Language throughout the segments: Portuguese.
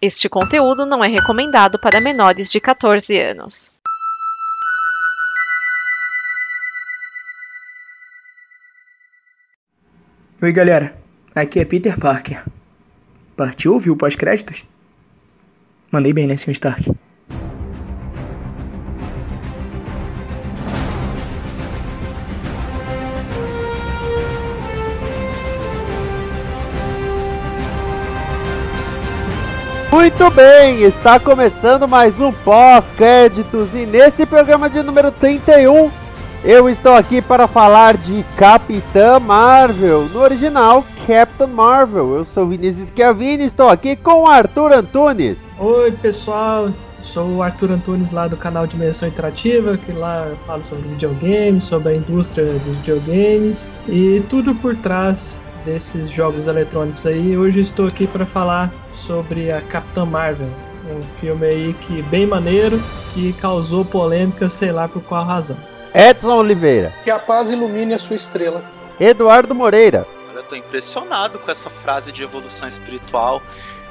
Este conteúdo não é recomendado para menores de 14 anos. Oi, galera. Aqui é Peter Parker. Partiu ouvir o pós-créditos? Mandei bem, né, Sr. Stark? Muito bem, está começando mais um pós-créditos e nesse programa de número 31 eu estou aqui para falar de Capitã Marvel, no original Captain Marvel. Eu sou Vinícius Schiavini e estou aqui com Arthur Antunes. Oi pessoal, sou o Arthur Antunes lá do canal Dimensão Interativa, que lá eu falo sobre videogames, sobre a indústria dos videogames e tudo por trás desses jogos eletrônicos aí. Hoje estou aqui para falar sobre a Capitã Marvel, um filme aí que bem maneiro, que causou polêmica, sei lá por qual razão. Edson Oliveira. Que a paz ilumine a sua estrela. Eduardo Moreira. Eu tô impressionado com essa frase de evolução espiritual.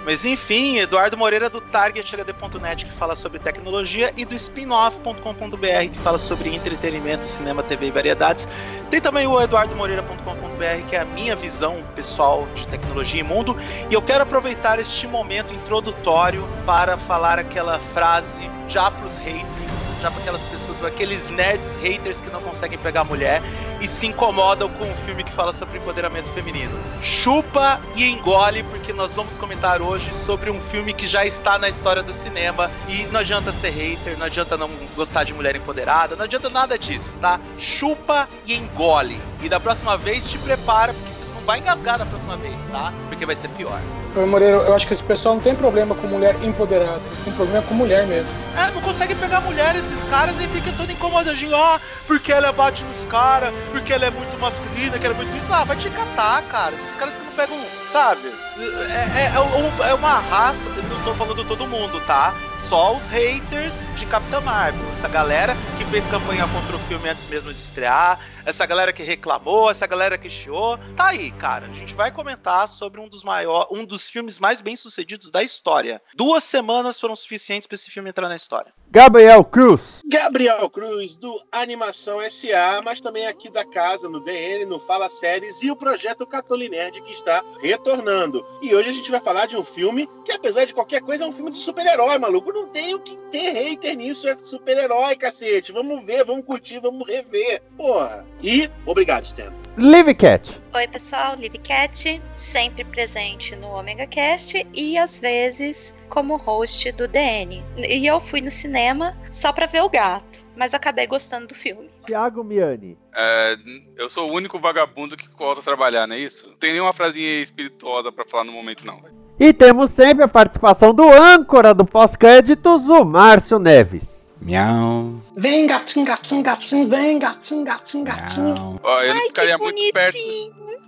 Mas enfim, Eduardo Moreira do TargetHD.net que fala sobre tecnologia e do spinoff.com.br que fala sobre entretenimento, cinema, TV e variedades. Tem também o eduardomoreira.com.br que é a minha visão pessoal de tecnologia e mundo. E eu quero aproveitar este momento introdutório para falar aquela frase já pros haters já para aquelas pessoas, aqueles nerds haters que não conseguem pegar mulher e se incomodam com um filme que fala sobre empoderamento feminino. Chupa e engole, porque nós vamos comentar hoje sobre um filme que já está na história do cinema e não adianta ser hater, não adianta não gostar de mulher empoderada, não adianta nada disso, tá? Chupa e engole. E da próxima vez te prepara, porque vai engasgar da próxima vez, tá? Porque vai ser pior. Moreira, eu acho que esse pessoal não tem problema com mulher empoderada, eles têm problema com mulher mesmo. É, não consegue pegar mulher esses caras e fica todo incomodadinho, ah, porque ela bate nos caras, porque ela é muito masculina, que ela é muito isso. Ah, vai te catar, cara. Esses caras que não pegam, sabe? É, é, é, é uma raça, não tô falando todo mundo, tá? Só os haters de Capitã Marvel. Essa galera que fez campanha contra o filme antes mesmo de estrear, essa galera que reclamou, essa galera que chiou. Tá aí, cara. A gente vai comentar sobre um dos maiores, um dos filmes mais bem sucedidos da história. Duas semanas foram suficientes para esse filme entrar na história. Gabriel Cruz. Gabriel Cruz, do Animação SA, mas também aqui da casa, no DN, no Fala Séries, e o projeto Catolinerd que está retornando. E hoje a gente vai falar de um filme que, apesar de qualquer coisa, é um filme de super-herói, maluco. Não tem o que ter hater nisso, é super-herói, cacete. Vamos ver, vamos curtir, vamos rever. Porra. E obrigado, Stan. Live Cat. Oi, pessoal, Live Cat, sempre presente no Omega Cast e às vezes como host do DN. E eu fui no cinema só pra ver o gato, mas acabei gostando do filme. Thiago Miani. É, eu sou o único vagabundo que gosta de trabalhar, não é isso? Não tem nenhuma frasinha espirituosa para falar no momento, não. E temos sempre a participação do âncora do pós-créditos, o Márcio Neves. Miau. Vem, gatinho, gatinho, gatinho, vem, gatinho, gatinho, gatinho. Ó, eu não Ai, ficaria que muito perto.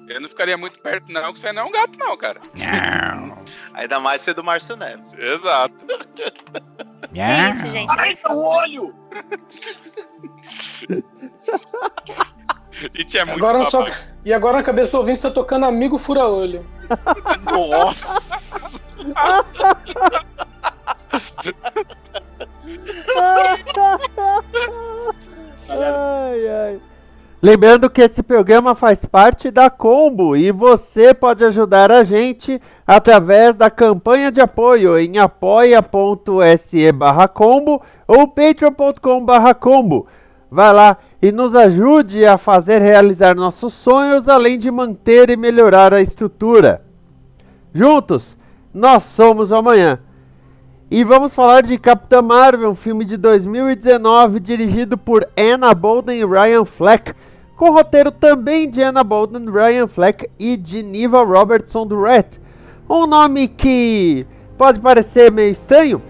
Eu não ficaria muito perto, não, que você não é um gato, não, cara. Ainda mais ser do Márcio Neves. Exato. É isso, gente. Ai, meu olho! E tinha muito Agora só... E agora na cabeça do ouvinte tá tocando Amigo Fura-Olho. Nossa! Ai, ai. Lembrando que esse programa faz parte da Combo e você pode ajudar a gente através da campanha de apoio em apoia.se combo ou patreon.com combo. Vai lá e nos ajude a fazer realizar nossos sonhos, além de manter e melhorar a estrutura. Juntos, nós somos o amanhã. E vamos falar de Capitã Marvel, um filme de 2019 dirigido por Anna Bolden e Ryan Fleck, com roteiro também de Anna Bolden, Ryan Fleck e de Niva Robertson do Red. Um nome que pode parecer meio estranho,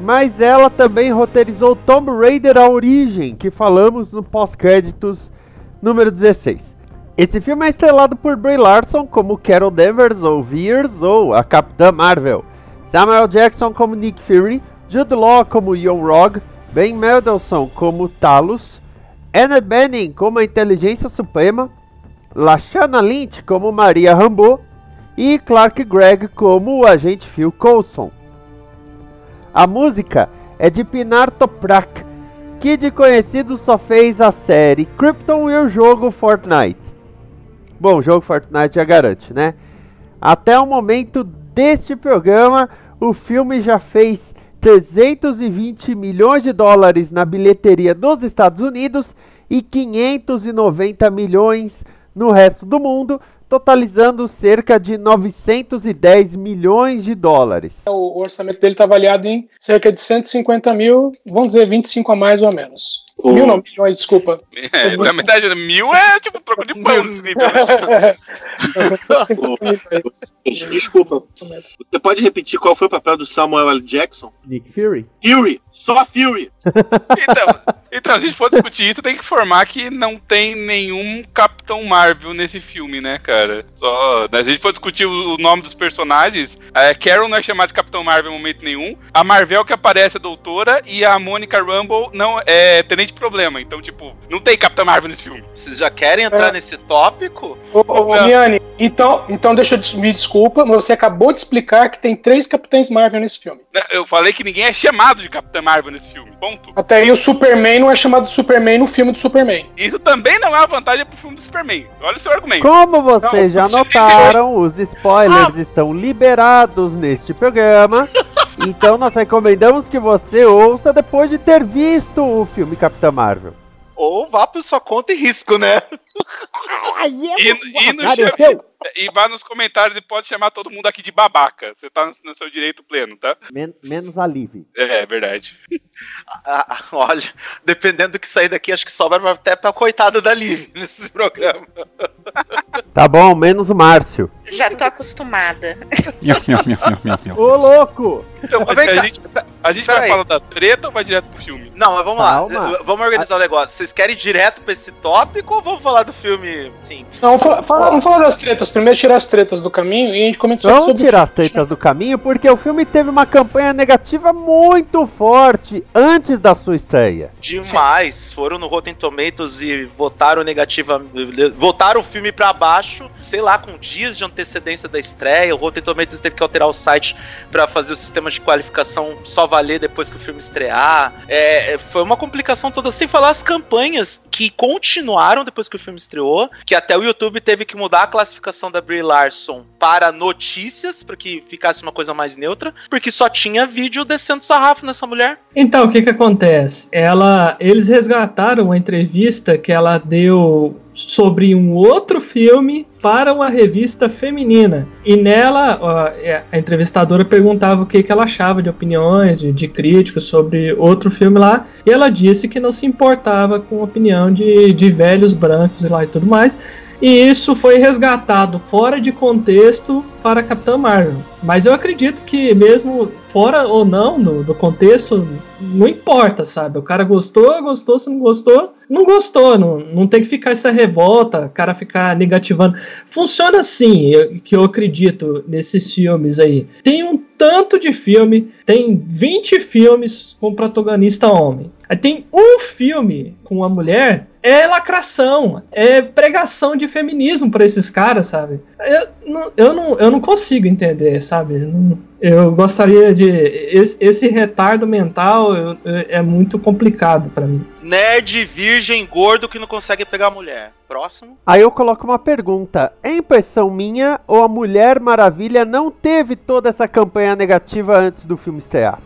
mas ela também roteirizou Tomb Raider A Origem, que falamos no pós-créditos número 16. Esse filme é estrelado por Brie Larson como Carol Danvers ou Veers ou a Capitã Marvel. Samuel Jackson como Nick Fury, Jude Law como Young Rogue, Ben Mendelsohn como Talos, Anna Bening como a Inteligência Suprema, Lashana Lynch como Maria Rambeau e Clark Gregg como o agente Phil Coulson. A música é de Pinar Toprak, que de conhecido só fez a série Krypton e o jogo Fortnite. Bom, o jogo Fortnite já garante, né? Até o momento deste programa, o filme já fez 320 milhões de dólares na bilheteria dos Estados Unidos e 590 milhões no resto do mundo, totalizando cerca de 910 milhões de dólares. O orçamento dele está avaliado em cerca de 150 mil, vamos dizer 25 a mais ou a menos. O- Mil não, milhões, desculpa. É, na metade, mil é tipo troco de pão nesse nível. Desculpa. Você pode repetir qual foi o papel do Samuel L. Jackson? Nick Fury. Fury! Só Fury! Então, então, se a gente for discutir isso, tem que informar que não tem nenhum Capitão Marvel nesse filme, né, cara? Só. Se a gente for discutir o nome dos personagens, a Carol não é chamada de Capitão Marvel em momento nenhum. A Marvel que aparece é doutora e a Monica Rumble não é tenente problema. Então, tipo, não tem Capitão Marvel nesse filme. Vocês já querem entrar É. nesse tópico? Ô, ô, ô, Não. Miane, então, então deixa eu me desculpa, mas você acabou de explicar que tem três Capitães Marvel nesse filme. Eu falei que ninguém é chamado de Capitão Marvel nesse filme. Ponto. Até aí o Superman não é chamado de Superman no filme do Superman. Isso também não é uma vantagem pro filme do Superman. Olha o seu argumento. Como vocês já você notaram, os spoilers estão liberados neste programa. Então nós recomendamos que você ouça depois de ter visto o filme Capitã Marvel. Ou vá por sua conta e risco, né? E, e, no e vá nos comentários e pode chamar todo mundo aqui de babaca. Você tá no, seu direito pleno, tá? Men- menos alívio. É, é verdade. Ah, ah, olha, dependendo do que sair daqui, acho que sobra até pra coitada da Liv nesse programa. Tá bom, menos o Márcio. Já tô acostumada. Ô louco! Então, vem a cá, gente, a gente vai peraí. falar da treta ou vai direto pro filme? Não, mas vamos Calma. lá. Vamos organizar o negócio. Vocês querem ir direto pra esse tópico ou vamos falar do filme? Sim. Não, vamos falar, fala- vamos falar das tretas. Primeiro tirar as tretas do caminho e a gente comenta só Vamos sobre tirar as tretas do caminho porque o filme teve uma campanha negativa muito forte antes da sua estreia. Demais. Foram no Rotten Tomatoes e votaram negativa. Votaram o filme pra baixo, sei lá, com dias de antecedência da estreia. O Rotten Tomatoes teve que alterar o site pra fazer o sistema de qualificação só valer depois que o filme estrear. É, é, foi uma complicação toda, sem falar as campanhas que continuaram depois que o filme estreou, que até o YouTube teve que mudar a classificação da Brie Larson para notícias, para que ficasse uma coisa mais neutra, porque só tinha vídeo descendo sarrafo nessa mulher. Então, o que que acontece? Ela, eles resgataram uma entrevista que ela deu sobre um outro filme para uma revista feminina. E nela, é, a entrevistadora perguntava o que, que ela achava de opiniões, de, de críticos sobre outro filme lá. E ela disse que não se importava com a opinião de, de velhos brancos e lá e tudo mais. E isso foi resgatado fora de contexto para Capitã Marvel. Mas eu acredito que mesmo fora ou não do, do contexto, não importa, sabe? O cara gostou, gostou, se não gostou, não gostou. Não, não tem que ficar essa revolta, o cara ficar negativando. Funciona assim, eu- que eu acredito nesses filmes aí. Tem um tanto de filme, tem 20 filmes com protagonista homem. Aí tem um filme com uma mulher, é lacração, é pregação de feminismo pra esses caras, sabe? Eu não, eu não, eu não consigo entender, sabe? Eu gostaria de. Esse, esse retardo mental eu- eu- é muito complicado pra mim. Nerd, virgem, gordo que não consegue pegar mulher. Próximo. Aí eu coloco uma pergunta: é impressão minha ou a Mulher Maravilha não teve toda essa campanha negativa antes do filme estrear?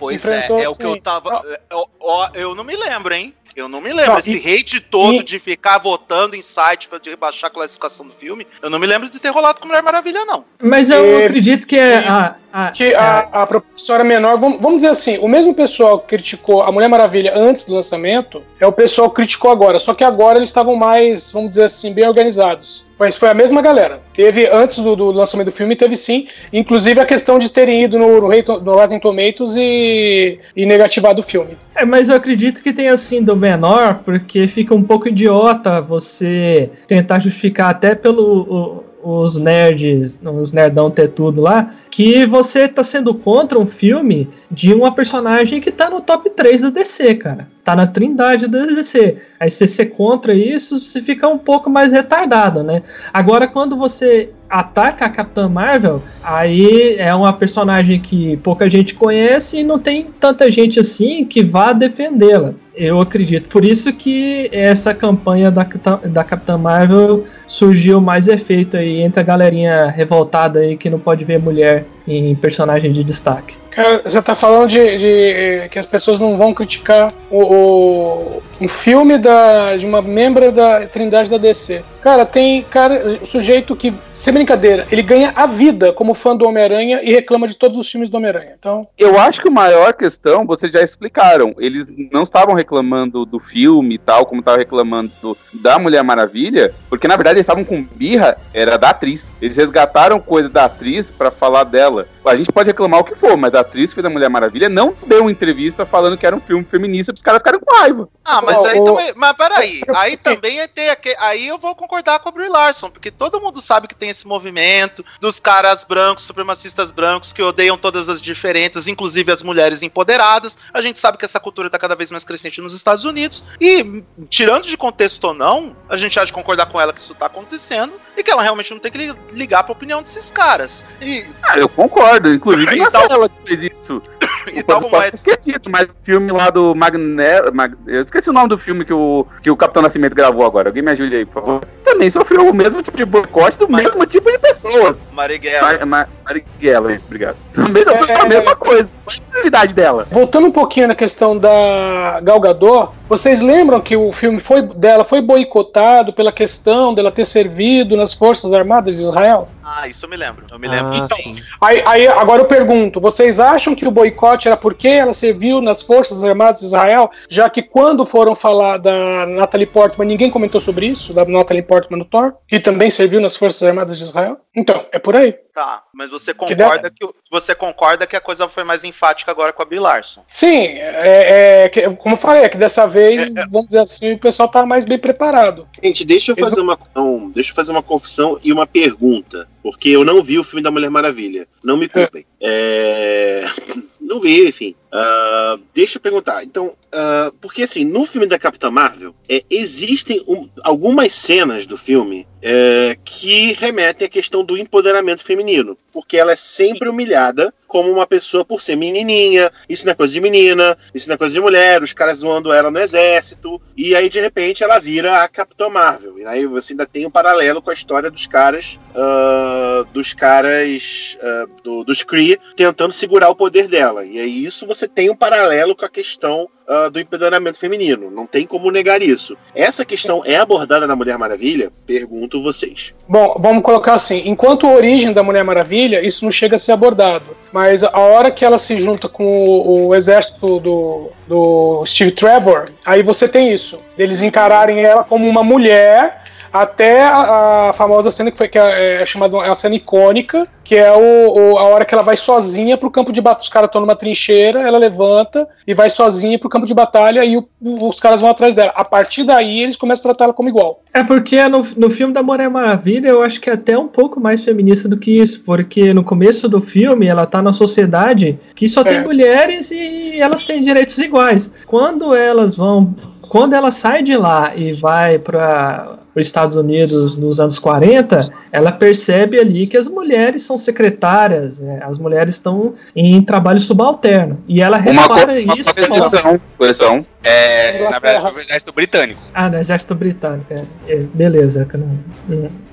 Pois Enfrentou, é, é o que eu tava. Eu, ó, eu não me lembro, hein? Eu não me lembro. Não, Esse e- hate todo e- de ficar votando em site pra de rebaixar a classificação do filme, eu não me lembro de ter rolado com Mulher Maravilha, não. Mas eu É, acredito que é. A, a- que a, a proporção era menor. Vamos, vamos dizer assim, o mesmo pessoal que criticou a Mulher Maravilha antes do lançamento é o pessoal que criticou agora. Só que agora eles estavam mais, vamos dizer assim, bem organizados. Mas foi a mesma galera. Teve, antes do, do lançamento do filme, teve sim. Inclusive a questão de terem ido no, no, Rotten- Tomatoes e, e negativado o filme. É, mas eu acredito que tenha sido menor, porque fica um pouco idiota você tentar justificar até pelo. Os nerds, os nerdão ter tudo lá, que você tá sendo contra um filme de uma personagem que tá no top 3 da DC, cara. Tá na trindade da DC. Aí se você ser contra isso, você fica um pouco mais retardado, né? Agora, quando você ataca a Capitã Marvel, aí é uma personagem que pouca gente conhece e não tem tanta gente assim que vá defendê-la. Eu acredito. Por isso que essa campanha da, da Capitã Marvel surgiu mais efeito aí entre a galerinha revoltada aí que não pode ver mulher em personagem de destaque. Cara, você tá falando de, de que as pessoas não vão criticar o, o, um filme da, de uma membra da Trindade da DC. Cara, tem cara, sujeito que, sem brincadeira, ele ganha a vida como fã do Homem-Aranha e reclama de todos os filmes do Homem-Aranha. Então, Eu acho que a maior questão, vocês já explicaram. Eles não estavam reclamando do filme e tal, como estavam reclamando do- da Mulher Maravilha, porque na verdade eles estavam com birra, era da atriz. Eles resgataram coisa da atriz pra falar dela. A gente pode reclamar o que for, mas a atriz que fez a Mulher Maravilha não deu uma entrevista falando que era um filme feminista, os caras ficaram com raiva. Ah, mas aí também. Mas peraí, aí também é ter aque- Aí eu vou concordar com o Brie Larson, porque todo mundo sabe que tem esse movimento dos caras brancos, supremacistas brancos, que odeiam todas as diferenças, inclusive as mulheres empoderadas. A gente sabe que essa cultura tá cada vez mais crescente nos Estados Unidos. E, tirando de contexto ou não, a gente há de concordar com ela que isso tá acontecendo e que ela realmente não tem que li- ligar pra opinião desses caras. E, Ah, eu concordo, inclusive não é só Então- ela que fez isso. e é. esquecido, mas o filme lá do Magneto. Mag... Eu esqueci o nome do filme que o, que o Capitão Nascimento gravou agora. Alguém me ajude aí, por favor. Também sofreu o mesmo tipo de boicote do Mas- mesmo tipo de pessoas. Marighella. Ma- Ma- Marighella, isso, obrigado. Também sofreu É, a mesma coisa. Qual a utilidade dela? voltando um pouquinho na questão da Gal Gadot, vocês lembram que o filme foi, dela foi boicotado pela questão dela ter servido nas Forças Armadas de Israel? Ah, isso eu me lembro. Eu me lembro. Ah, Então, sim. Aí, aí, agora eu pergunto: vocês acham que o boicote era porque ela serviu nas Forças Armadas de Israel? Já que quando foram falar da Natalie Portman, ninguém comentou sobre isso, da Natalie Portman no Thor, que também serviu nas Forças Armadas de Israel? Então, é por aí. Tá, mas você concorda que, você concorda que a coisa foi mais enfática agora com a Brie Larson? Sim, é, é que- como eu falei, é que dessa vez, vamos dizer assim, o pessoal tá mais bem preparado. Gente, deixa eu Eles fazer uma, não, deixa eu fazer uma confissão e uma pergunta, porque eu não vi o filme da Mulher Maravilha. Não me culpem. É, Não vi, enfim. Ah, deixa eu perguntar. Então, ah, porque assim, no filme da Capitã Marvel, é, existem um- algumas cenas do filme é, que remetem à questão do empoderamento feminino, porque ela é sempre humilhada como uma pessoa por ser menininha. Isso não é coisa de menina, isso não é coisa de mulher. Os caras zoando ela no exército e aí de repente ela vira a Capitã Marvel. E aí você ainda tem um paralelo com a história dos caras, ah, dos caras do, dos Kree tentando segurar o poder dela. E aí isso você tem um paralelo com a questão ah, do empoderamento feminino. Não tem como negar isso. Essa questão é abordada na Mulher Maravilha? Pergunto vocês. Bom, vamos colocar assim: enquanto a origem da Mulher Maravilha, isso não chega a ser abordado. Mas a hora que ela se junta com o, o exército do, do Steve Trevor, aí você tem isso. Eles encararem ela como uma mulher. Até a, a famosa cena que foi que é, é chamada é uma cena icônica, que é o, o- a hora que ela vai sozinha pro campo de batalha. Os caras estão numa trincheira, ela levanta e vai sozinha pro campo de batalha e o- os caras vão atrás dela. A partir daí eles começam a tratar ela como igual. É porque no, no filme da Mulher Maravilha eu acho que é até um pouco mais feminista do que isso, porque no começo do filme ela tá na sociedade que só tem É. mulheres e elas têm direitos iguais. Quando elas vão, quando ela sai de lá e vai para os Estados Unidos nos anos 40, ela percebe ali que as mulheres são secretárias, né? as mulheres estão em trabalho subalterno. E ela Uma, co repara uma isso. correção, correção. É, na verdade, o exército britânico. Ah, no exército britânico. É, é, beleza,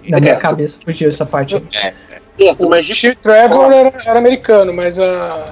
na minha É. cabeça fugiu essa parte. aí. Certo, O mas Steve Trevor era, era americano, mas a, a-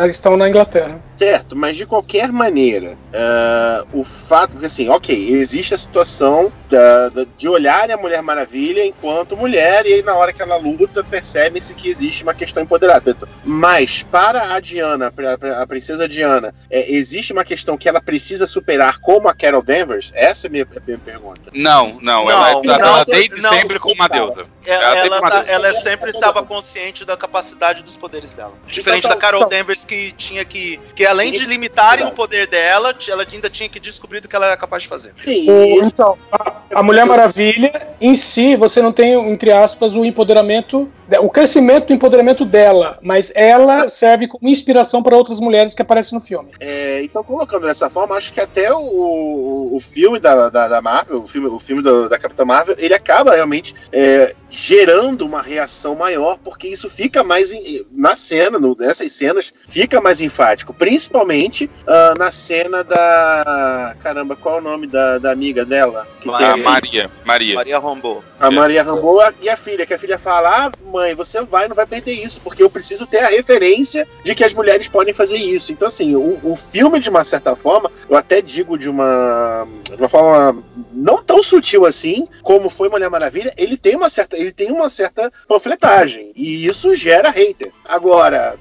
eles estão na Inglaterra. Certo, mas de qualquer maneira, ah, o fato, porque assim, ok, existe a situação da- da- de olhar a Mulher Maravilha enquanto mulher, e aí na hora que ela luta, percebe-se que existe uma questão empoderada. Mas para a Diana, a, a princesa Diana, é, existe uma questão que ela precisa superar como a Carol Danvers? Essa é a minha, a minha pergunta. Não, não, Não, ela é não, tratada desde não, sempre como uma deusa. Ela, Ela tem ela, uma tá- deusa. ela sempre estava consciente da capacidade dos poderes dela. Diferente Então, da Carol então. Danvers, que tinha que. que além de limitarem o poder dela, ela ainda tinha que descobrir do que ela era capaz de fazer. O- então, a- a Mulher Maravilha, em si, você não tem, entre aspas, o empoderamento, o crescimento do empoderamento dela, mas ela serve como inspiração para outras mulheres que aparecem no filme. É, então, colocando dessa forma, acho que até o, o filme da, da, da Marvel, o filme, o filme da, da Capitã Marvel, ele acaba realmente é, gerando uma reação maior, porque isso fica mais em- na cena, no- nessas cenas, fica mais enfático. Principalmente ah, na cena da. Caramba, qual é o nome da, da amiga dela? Que A Maria. Maria. Maria Rambo. a Maria Rambo e a filha, que a filha fala: Ah, mãe, você vai, não vai perder isso, porque eu preciso ter a referência de que as mulheres podem fazer isso. Então, assim, o, o filme, de uma certa forma, eu até digo de uma, de uma forma não tão sutil assim, como foi Mulher Maravilha, ele tem uma certa, ele tem uma certa panfletagem. E isso gera hater. Agora,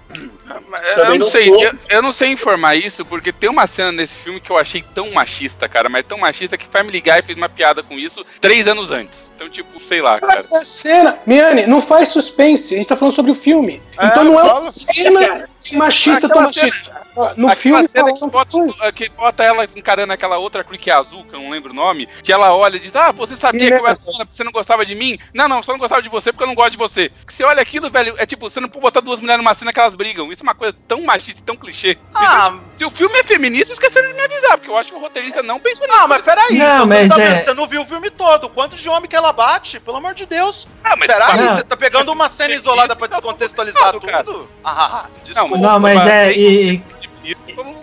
Eu Também não, não sei, eu, eu não sei informar isso, porque tem uma cena nesse filme que eu achei tão machista, cara, mas tão machista que Family Guy fez uma piada com isso três anos antes. Então, tipo, sei lá, cara. A cena, Miane, não faz suspense, a gente tá falando sobre o filme. É, então não é fala. uma cena machista tão cena- machista. No filme cena que bota, que bota ela encarando aquela outra crew que é azul, que eu não lembro o nome, que ela olha e diz: Ah, você sabia que eu era dona, você não gostava de mim? Não, não, só não gostava de você porque eu não gosto de você. Que você olha aquilo, velho, é tipo, você não pode botar duas mulheres numa cena que elas brigam. Isso é uma coisa tão machista e tão clichê. Ah, Se o filme é feminista, esqueceram de me avisar, porque eu acho que o roteirista não pensou não, mas peraí. Não, você, mas tá é- vendo, você não viu o filme todo. Quantos de homem que ela bate? Pelo amor de Deus. Ah, mas Peraí, você tá pegando uma cena isolada pra descontextualizar tudo? Ah, desculpa. Não, mas é. E,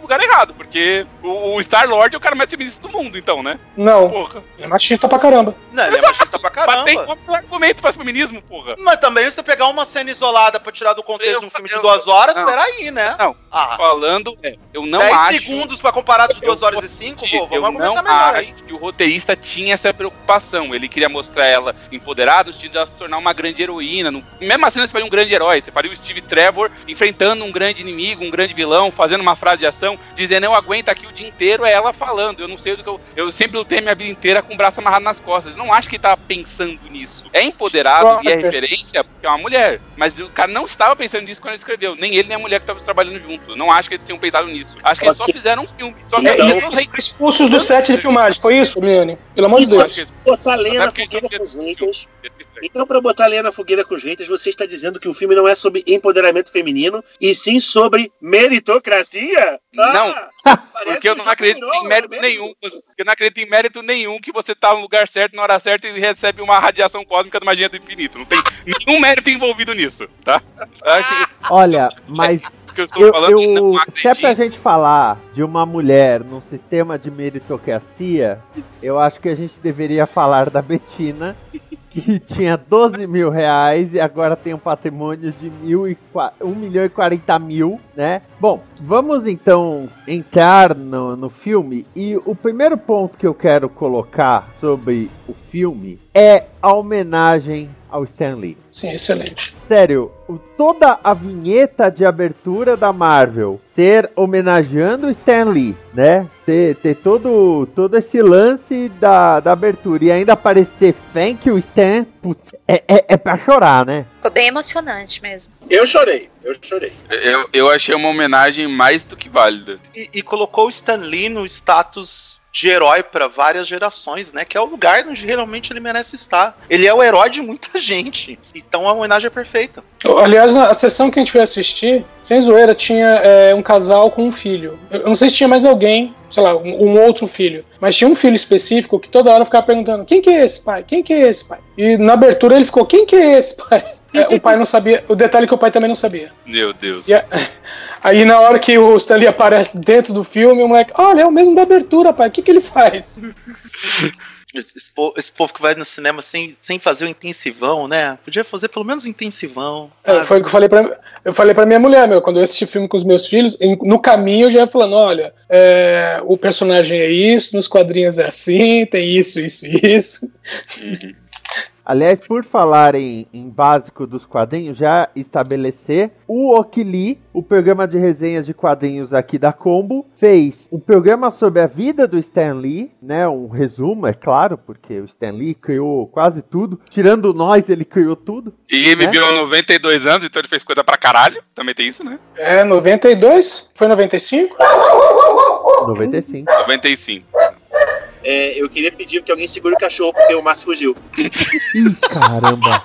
lugar errado, porque o, o Star-Lord é o cara mais feminista do mundo, então, né? Não, Porra. é machista pra caramba. Não, ele é machista pra Mas tem caramba. um argumento para feminismo, porra. Mas também você pegar uma cena isolada pra tirar do contexto de um filme de duas horas, não. peraí, né? Não, Ah, falando, é, eu não 10 acho. segundos pra comparar de duas Eu horas e cinco, pô, vamos eu não argumentar melhor aí. acho que o roteirista tinha essa preocupação. Ele queria mostrar ela empoderada, no sentido de ela se tornar uma grande heroína. Não- Mesmo assim, você faria um grande herói. Você faria o Steve Trevor enfrentando um grande inimigo, um grande vilão, fazendo uma frase de ação, dizendo eu aguento aqui o dia inteiro, é ela falando. Eu não sei do que eu. Eu sempre lutei minha vida inteira com o braço amarrado nas costas. Eu não acho que ele tava pensando nisso. É empoderado e é referência porque é uma mulher. Mas o cara não estava pensando nisso quando ele escreveu. Nem ele, nem a mulher que estava trabalhando junto. Eu não acho que eles tinham pensado nisso. Acho que eles só fizeram um filme. Só que Então- Eles expulsos do set de filmagem, foi isso, Miane? Pelo amor de Deus. botar lenha na Sabe que- fogueira que- com os haters. Então, pra botar lenha na fogueira com os haters, você está dizendo que o filme não é sobre empoderamento feminino, e sim sobre meritocracia? Ah, parece Porque eu não acredito virou, em mérito né? nenhum. Eu não acredito em mérito nenhum que você tá no lugar certo, na hora certa e recebe uma radiação cósmica de magia do infinito. Não tem nenhum mérito envolvido nisso, tá? Acho Olha, mas que eu estou eu, falando e não eu, se é pra acredito. gente falar de uma mulher num sistema de meritocracia, eu acho que a gente deveria falar da Betina, que tinha 12 mil reais e agora tem um patrimônio de mil e qua- 1 milhão e 40 mil, né? Bom, vamos então entrar no, no filme e o primeiro ponto que eu quero colocar sobre o filme é a homenagem ao Stan Lee. Sim, excelente. Sério, toda a vinheta de abertura da Marvel ser homenageando o Stan Lee, né? Ter, ter todo, todo esse lance da, da abertura e ainda aparecer Thank you, Stan, putz, é, é, é pra chorar, né? Ficou bem emocionante mesmo. Eu chorei, eu chorei. Eu, eu achei uma homenagem mais do que válida. E, e colocou o Stan Lee no status de herói pra várias gerações, né? Que é o lugar onde realmente ele merece estar. Ele é o herói de muita gente. Então a homenagem é perfeita. Aliás, na sessão que a gente foi assistir, sem zoeira, tinha é, um casal com um filho. Eu eu não sei se tinha mais alguém, sei lá, um, um outro filho. Mas tinha um filho específico que toda hora ficava perguntando: quem que é esse pai? Quem que é esse pai? E na abertura ele ficou: quem que é esse pai? É, o pai não sabia. O detalhe é que o pai também não sabia. Meu Deus. E a- aí na hora que o Stanley aparece dentro do filme, o moleque, olha, é o mesmo da abertura, pai. O que, que ele faz? Esse, esse po- esse povo que vai no cinema sem, sem fazer o intensivão, né? Podia fazer pelo menos o intensivão. É, foi o que eu falei pra, eu falei pra minha mulher, meu, quando eu assisti filme com os meus filhos, em- no caminho eu já ia falando, olha, é, o personagem é isso, nos quadrinhos é assim, tem isso, isso, isso. Aliás, por falar em, em básico dos quadrinhos, já estabelecer o Okili, o programa de resenhas de quadrinhos aqui da Combo, fez um programa sobre a vida do Stan Lee, né? Um resumo, é claro, porque o Stan Lee criou quase tudo. Tirando nós, ele criou tudo. E ele Né? viveu 92 anos, então ele fez coisa pra caralho. Também tem isso, né? É, 92? Foi 95? 95. 95. É, eu queria pedir que alguém segure o cachorro, porque o Márcio fugiu. Caramba.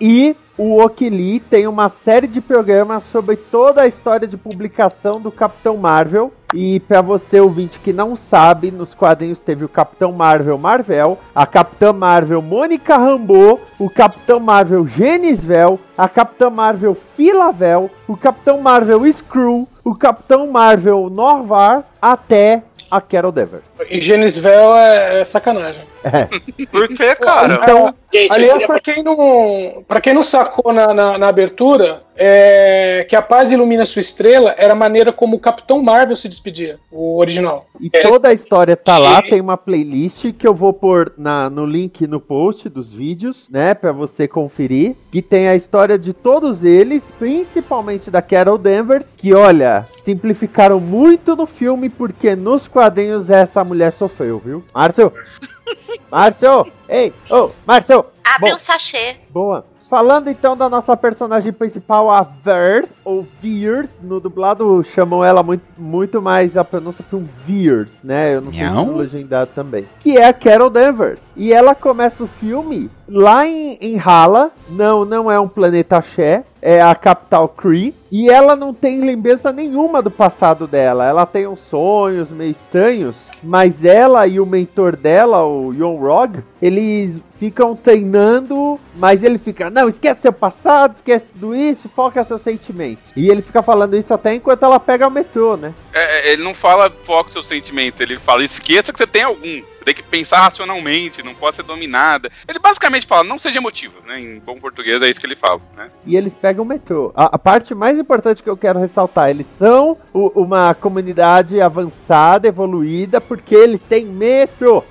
E o Okili tem uma série de programas sobre toda a história de publicação do Capitão Marvel. E para você ouvinte que não sabe, nos quadrinhos teve o Capitão Marvel Marvel, a Capitã Marvel Mônica Rambeau, o Capitão Marvel Genisvel, a Capitã Marvel Filavel, o Capitão Marvel Screw, o Capitão Marvel Norvar, até a Carol Danvers. E Genisvel é, é sacanagem. É. Por que, cara? Então, Gente, Aliás, pra quem não, pra quem não sacou na, na, na abertura, é, que a paz ilumina sua estrela era a maneira como o Capitão Marvel se despedia, o original. E toda a história tá lá, tem uma playlist que eu vou pôr na, no link no post dos vídeos, né, Pra você conferir, que tem a história de todos eles, principalmente da Carol Danvers, que olha, simplificaram muito no filme porque nos quadrinhos essa mulher sofreu, viu? Márcio? Márcio! Ei, ô, Márcio! Abre Bom. um sachê. Boa. Falando então da nossa personagem principal, a Vers, ou Veers, no dublado chamam ela muito, muito mais a pronúncia para um Veers, né? Eu não sei se no legendado também. Que é a Carol Danvers. E ela começa o filme lá em, em Hala. Não, não é um planeta Xé. É a capital Kree. E ela não tem lembrança nenhuma do passado dela. Ela tem uns sonhos meio estranhos. Mas ela e o mentor dela, o Yon Rog, eles ficam treinando, mas ele fica, não, esquece seu passado, esquece tudo isso, foca seus sentimentos. E ele fica falando isso até enquanto ela pega o metrô, né? É, é, ele não fala foca seu sentimento, ele fala esqueça que você tem algum. Tem que pensar racionalmente, não pode ser dominada. Ele basicamente fala, não seja emotivo, né? Em bom português é isso que ele fala, né? E eles pegam o metrô. A, a parte mais importante que eu quero ressaltar, eles são o- uma comunidade avançada, evoluída, porque eles têm metrô.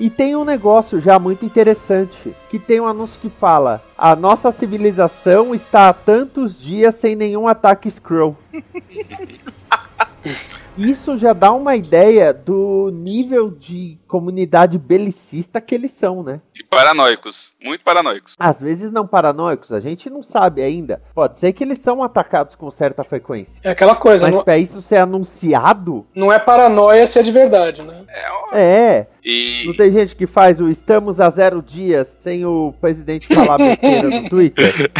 E tem um negócio já muito interessante, que tem um anúncio que fala: a nossa civilização está há tantos dias sem nenhum ataque Skrull. Isso já dá uma ideia do nível de comunidade belicista que eles são, né? E paranoicos, muito paranoicos. Às vezes não paranoicos, a gente não sabe ainda. Pode ser que eles são atacados com certa frequência. É aquela coisa, Mas não, pra isso ser anunciado, não é paranoia se é de verdade, né? É, é. e Não tem gente que faz o estamos a zero dias sem o presidente falar besteira no Twitter.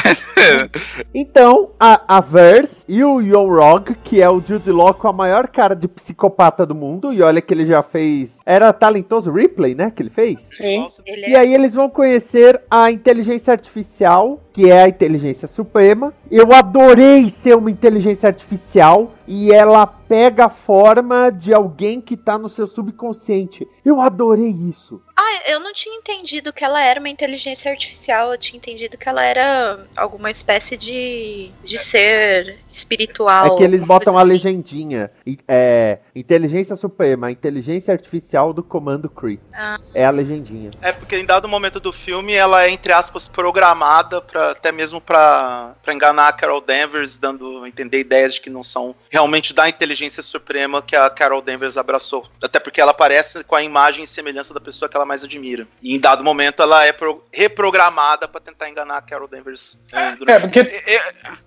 Então, a, a Verse e o Yon Rog, que é o Jude Law com a maior cara de psicopata do mundo, e olha que ele já fez. Era talentoso Ripley, né? Que ele fez? Sim. E é aí eles vão conhecer a inteligência artificial, que é a inteligência suprema. Eu adorei ser uma inteligência artificial e ela pega a forma de alguém que tá no seu subconsciente. Eu adorei isso. Ah, eu não tinha entendido que ela era uma inteligência artificial. Eu tinha entendido que ela era alguma espécie de, de ser espiritual. é que eles botam a assim. legendinha. É, inteligência suprema, a inteligência artificial do comando Kree. Ah. É a legendinha. É porque em dado momento do filme ela é, entre aspas, programada para até mesmo pra pra enganar a Carol Danvers, dando a entender ideias de que não são realmente da inteligência suprema que a Carol Danvers abraçou. Até porque ela aparece com a imagem e semelhança da pessoa que ela mais admira. E em dado momento ela é pro- reprogramada para tentar enganar a Carol Danvers. eh, É, o porque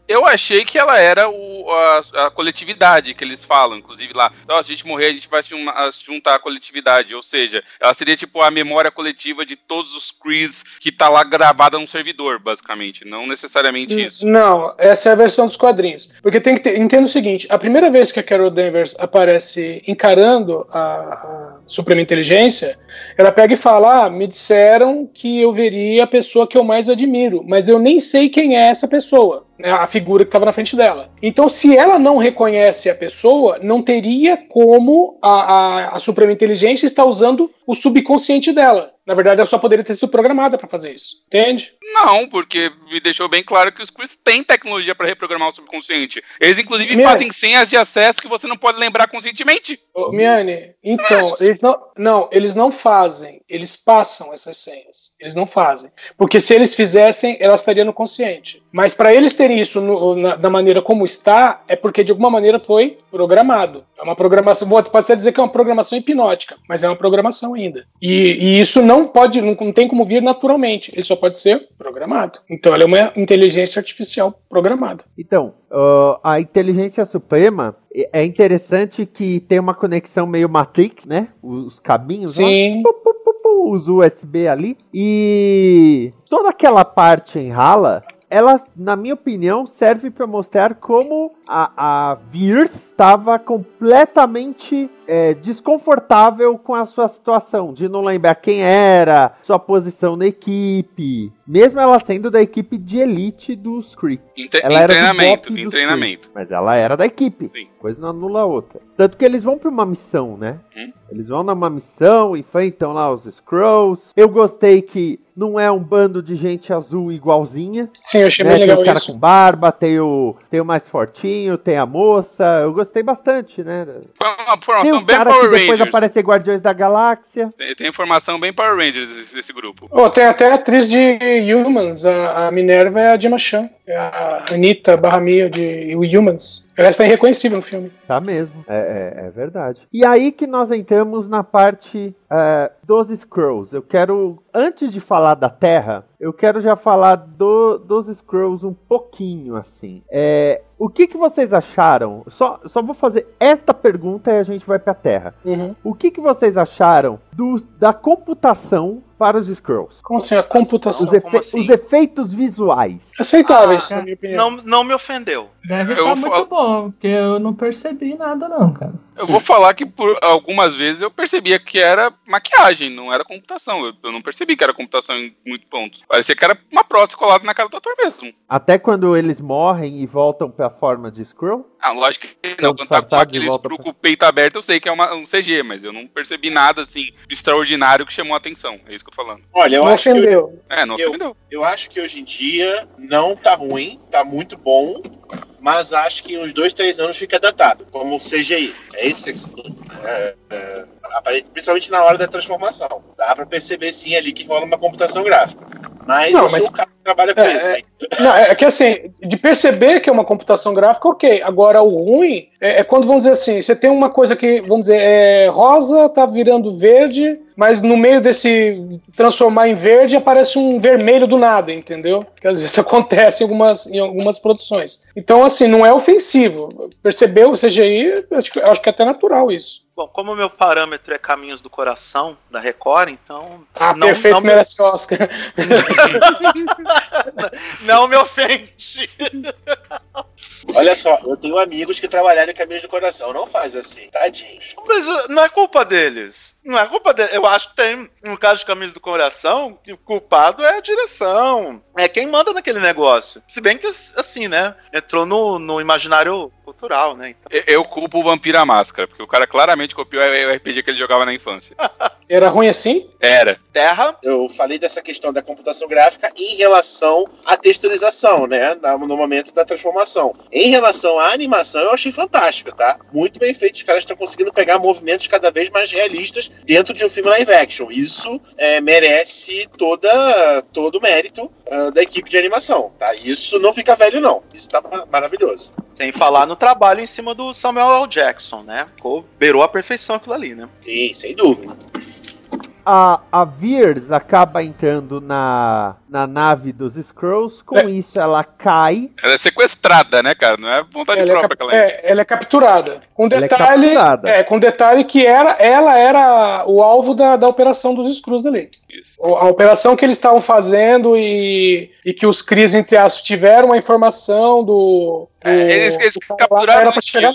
Eu, achei que ela era o, a, a coletividade que eles falam, inclusive lá. Então, se a gente morrer, a gente vai se juntar à coletividade. Ou seja, ela seria tipo a memória coletiva de todos os Creeds que tá lá gravada num servidor, basicamente. Não necessariamente isso. Não, essa é a versão dos quadrinhos. Porque tem que ter, entenda o seguinte: a primeira vez que a Carol Danvers aparece encarando a, a Suprema Inteligência, ela pega e fala: ah, me disseram que eu veria a pessoa que eu mais admiro, mas eu nem sei quem é essa pessoa. né, A figura que estava na frente dela. Então, se ela não reconhece a pessoa, não teria como a, a, a Suprema Inteligência estar usando o subconsciente dela. Na verdade, ela só poderia ter sido programada para fazer isso. Entende? Não, porque me deixou bem claro que os Creeds têm tecnologia para reprogramar o subconsciente. Eles, inclusive, Minha- fazem senhas de acesso que você não pode lembrar conscientemente. Ô, Miane, então, eles não, não, eles não fazem, eles passam essas senhas. Eles não fazem. Porque se eles fizessem, ela estaria no consciente. Mas para eles terem isso no- na- da maneira como está, é porque de alguma maneira foi programado. É uma programação, pode até dizer que é uma programação hipnótica, mas é uma programação ainda. E, e isso não pode, não, não tem como vir naturalmente, ele só pode ser programado. Então ela é uma inteligência artificial programada. Então, uh, a inteligência suprema é é interessante que tem uma conexão meio Matrix, né? Os cabinhos lá. Sim. Os USB ali. E toda aquela parte em rala, ela, na minha opinião, serve para mostrar como a, a estava completamente é, desconfortável com a sua situação, de não lembrar quem era, sua posição na equipe, mesmo ela sendo da equipe de elite dos Kree. Em, Ela em treinamento, em treinamento. Mas ela era da equipe. Sim. Coisa não anula a outra. Tanto que eles vão pra uma missão, né? Hum. Eles vão numa missão, enfrentam lá os Scrolls. Eu gostei que não é um bando de gente azul igualzinha. Sim, eu achei né? bem Tem legal o cara isso. com barba, tem o, tem o mais fortinho, tem a moça. Eu gostei bastante, né? Foi uma Tem formação os bem caras que Power depois Rangers. aparecem Guardiões da Galáxia. Tem, tem informação bem Power Rangers esse, esse grupo. Oh, tem até a atriz de Humans, a, a Minerva é a Gemma Chan, é a Anitta barra Mia de Humans. Ela está irreconhecível no filme. Tá mesmo, é, é, é verdade. E aí que nós entramos na parte é, dos Scrolls. Eu quero, antes de falar da Terra, eu quero já falar do, dos Scrolls um pouquinho, assim. É, o que, que vocês acharam? Só, só vou fazer esta pergunta e a gente vai pra Terra. Uhum. O que, que vocês acharam dos- da computação para os Scrolls? Como assim? A computação. Os, efe- assim? os efeitos visuais. Aceitáveis, Ah, na minha opinião. Não, não me ofendeu. Deve estar vou muito bom, porque eu não percebi nada não, cara. Eu vou falar que por algumas vezes eu percebia que era maquiagem, não era computação. Eu, eu não percebi que era computação em muitos pontos. Parecia que era uma prótese colada na cara do ator mesmo. Até quando eles morrem e voltam pra forma de Skrull? Ah, lógico que não. Quando tá com aquele escuro com o peito aberto, eu sei que é uma- um CG, mas eu não percebi nada assim extraordinário que chamou a atenção. É isso que eu tô falando. Olha, eu não acho, que, ofendeu. É, não Eu- ofendeu. eu acho que hoje em dia não tá ruim, tá muito bom, mas acho que em uns dois, três anos fica datado, como CGI. É isso que é, é, principalmente na hora da transformação. Dá pra perceber sim ali que rola uma computação gráfica. Mas Não, eu sou mas- o cara que trabalha com É, isso. é. né? Não, é que assim, de perceber que é uma computação gráfica, ok. Agora, o ruim é, é quando, vamos dizer assim, você tem uma coisa que, vamos dizer, é rosa, tá virando verde, mas no meio desse transformar em verde aparece um vermelho do nada, entendeu? Que às vezes acontece em algumas, em algumas produções. Então, assim, não é ofensivo. Percebeu o CGI? Acho que, acho que é até natural isso. Bom, como o meu parâmetro é Caminhos do Coração, da Record, então. Ah, não, perfeito, não, me, merece Oscar. não me ofende. Olha só, eu tenho amigos que trabalharam em caminhos do coração. Não faz assim, tadinhos. Mas uh, não é culpa deles. Não é culpa deles. Eu acho que tem, no caso de Caminhos do Coração, que o culpado é a direção. É quem manda naquele negócio. Se bem que, assim, né? Entrou no, no imaginário cultural, né? Então, Eu, eu culpo o Vampiro à Máscara, porque o cara claramente copiou o RPG que ele jogava na infância. Era ruim assim? Era. Terra, Eu falei dessa questão da computação gráfica em relação à texturização, né? No momento da transformação. Em relação à animação, eu achei fantástica, tá? Muito bem feito. Os caras estão conseguindo pegar movimentos cada vez mais realistas dentro de um filme live action. Isso é, merece toda, todo o mérito ah, da equipe de animação, tá? Isso não fica velho, não. Isso tá ma- maravilhoso. sem falar no trabalho em cima do Samuel L. Jackson, né? Beirou a perfeição aquilo ali, né? Sim, sem dúvida. A, a Veers acaba entrando na, na nave dos Scrolls, com É. isso ela cai. Ela é sequestrada, né, cara? Não é vontade Ela é, própria cap- que ela é. é, ela é capturada. Com Ela é detalhe, capturada. é, com detalhe que era, ela era o alvo da, da operação dos Screws ali. Isso. A operação que eles estavam fazendo e, e que os Cris, entre aspas, tiveram a informação do. É, eles- eles capturaram o espião.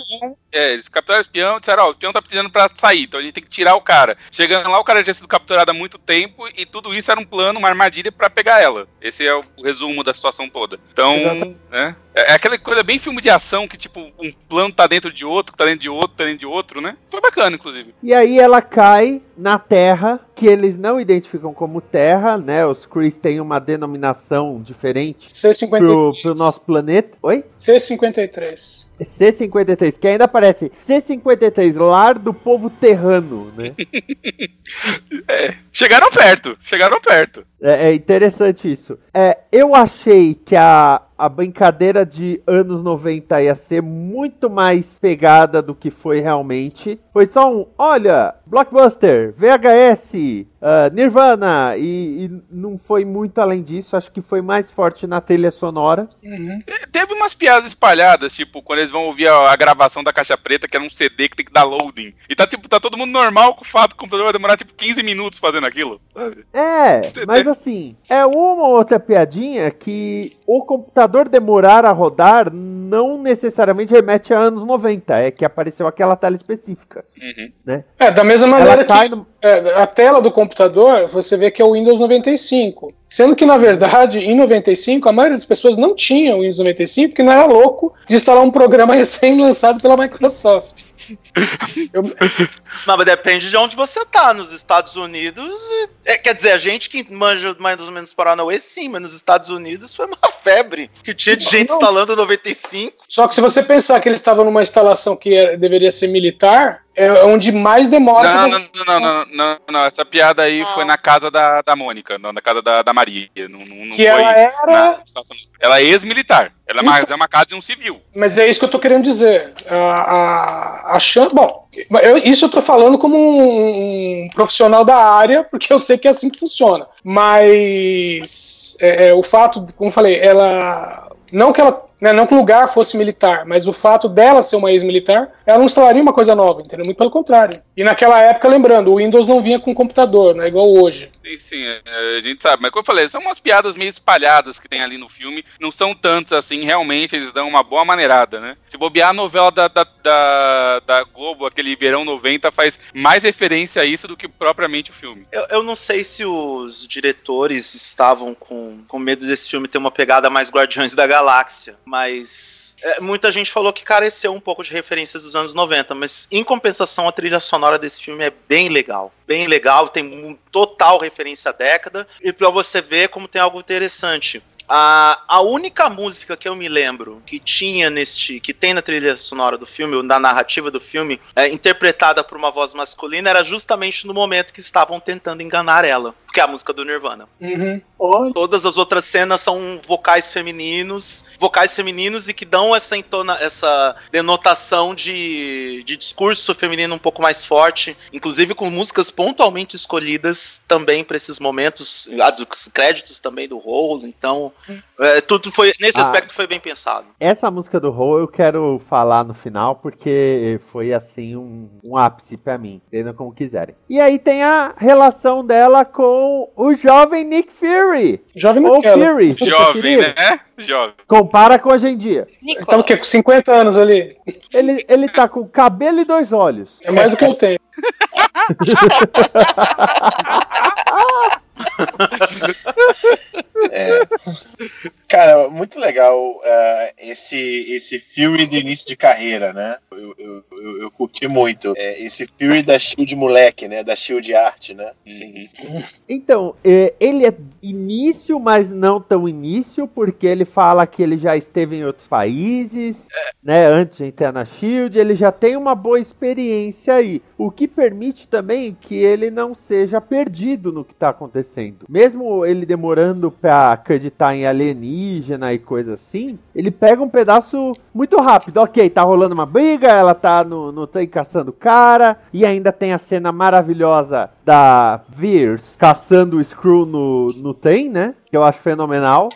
É, eles capturaram o espião e disseram, ó, o espião tá precisando pra sair, então a gente tem que tirar o cara. Chegando lá, o cara já tinha sido capturado há muito tempo e tudo isso era um plano, uma armadilha pra pegar ela. Esse é o resumo da situação toda. Então, Exatamente. né? É é aquela coisa bem filme de ação que, tipo, um plano tá dentro de outro, tá dentro de outro, tá dentro de outro, né? Foi bacana, inclusive. E aí ela cai na Terra, que eles não identificam como Terra, né? Os Chris têm uma denominação diferente C53. pro, pro nosso planeta. Oi? C53. C53, que ainda aparece C53, lar do povo terrano, né? Chegaram perto, chegaram perto. É, é interessante isso. É, eu achei que a, a brincadeira de anos 90 ia ser muito mais pegada do que foi realmente. Foi só um, olha, Blockbuster, VHS, uh, Nirvana, e, e, não foi muito além disso. Acho que foi mais forte na trilha sonora. Uhum. Teve umas piadas espalhadas, tipo, quando eles vão ouvir a, a, gravação da Caixa Preta, que era um CD que tem que dar loading. E tá, tipo, tá todo mundo normal com o fato que o computador vai demorar, tipo, 15 minutos fazendo aquilo. É, mas assim, é uma ou outra piadinha que o computador demorar a rodar não necessariamente remete a anos 90. É que apareceu aquela tela específica. Uhum. Né? É, da mesma maneira que no... é, a tela do computador, você vê que é o Windows 95. Sendo que, na verdade, em 95, a maioria das pessoas não tinha o Windows 95 porque não era louco de instalar um programa recém-lançado pela Microsoft. Eu... Não, mas depende de onde você tá. Nos Estados Unidos. É, quer dizer, a gente que manja mais ou menos Paranauê, sim, mas nos Estados Unidos foi uma febre. Que tinha de gente não. instalando 95. Só que se você pensar que eles estavam numa instalação que era, deveria ser militar, é onde mais demora. Não, não, não, não, não, não, Essa piada aí foi na casa da, da Mônica, não, na casa da, da Maria. Não, não, que ela era. Na, ela é ex-militar. Ela então, é uma casa de um civil. Mas é isso que eu tô querendo dizer. A, a, a chance. Bom, eu, isso eu tô falando como um, um, profissional da área, porque eu sei que é assim que funciona. Mas é, é, o fato, como eu falei, ela. Não que ela né, não que o lugar fosse militar, mas o fato dela ser uma ex-militar, ela não instalaria uma coisa nova, entendeu? Muito pelo contrário. E naquela época, lembrando, o Windows não vinha com computador, não é igual hoje. Sim, sim, é, a gente sabe. Mas como eu falei, são umas piadas meio espalhadas que tem ali no filme. Não são tantas assim, realmente eles dão uma boa maneirada, né? Se bobear a novela da, da, da, da Globo, aquele Verão 90, faz mais referência a isso do que propriamente o filme. Eu, eu não sei se os diretores estavam com, com medo desse filme ter uma pegada mais Guardiões da Galáxia mas é, muita gente falou que careceu um pouco de referências dos anos 90, mas em compensação a trilha sonora desse filme é bem legal. Bem legal, tem um total referência à década, e para você ver como tem algo interessante. A, a única música que eu me lembro que tinha neste. que tem na trilha sonora do filme, na narrativa do filme, é, interpretada por uma voz masculina, era justamente no momento que estavam tentando enganar ela. Que é a música do Nirvana. Uhum. Todas as outras cenas são vocais femininos, vocais femininos e que dão essa, entona, essa denotação de, de discurso feminino um pouco mais forte, inclusive com músicas pontualmente escolhidas também para esses momentos, os créditos também do rolo. Então, é, tudo foi nesse ah, aspecto foi bem pensado. Essa música do Hole eu quero falar no final porque foi assim um, um ápice para mim, entendam como quiserem. E aí tem a relação dela com o jovem Nick Fury. Jovem Ou Fury. Jovem, né? Jovem. Compara com hoje em dia. Nicolas. Tá o quê? Com 50 anos ali. Ele, ele tá com cabelo e dois olhos. É mais do que eu tenho. É. Cara, muito legal uh, esse, esse Fury de início de carreira, né? Eu, eu, eu, eu curti muito. É, esse Fury da Shield moleque, né? Da Shield Art, né? Sim. Então, é, ele é início, mas não tão início, porque ele fala que ele já esteve em outros países, né? Antes de entrar na Shield, ele já tem uma boa experiência aí. O que permite também que ele não seja perdido no que está acontecendo. Mesmo ele demorando para acreditar em alienígena e coisa assim, ele pega um pedaço muito rápido. Ok, tá rolando uma briga, ela tá no, no trem caçando cara, e ainda tem a cena maravilhosa da Veers caçando o Screw no, no trem, né? Que eu acho fenomenal.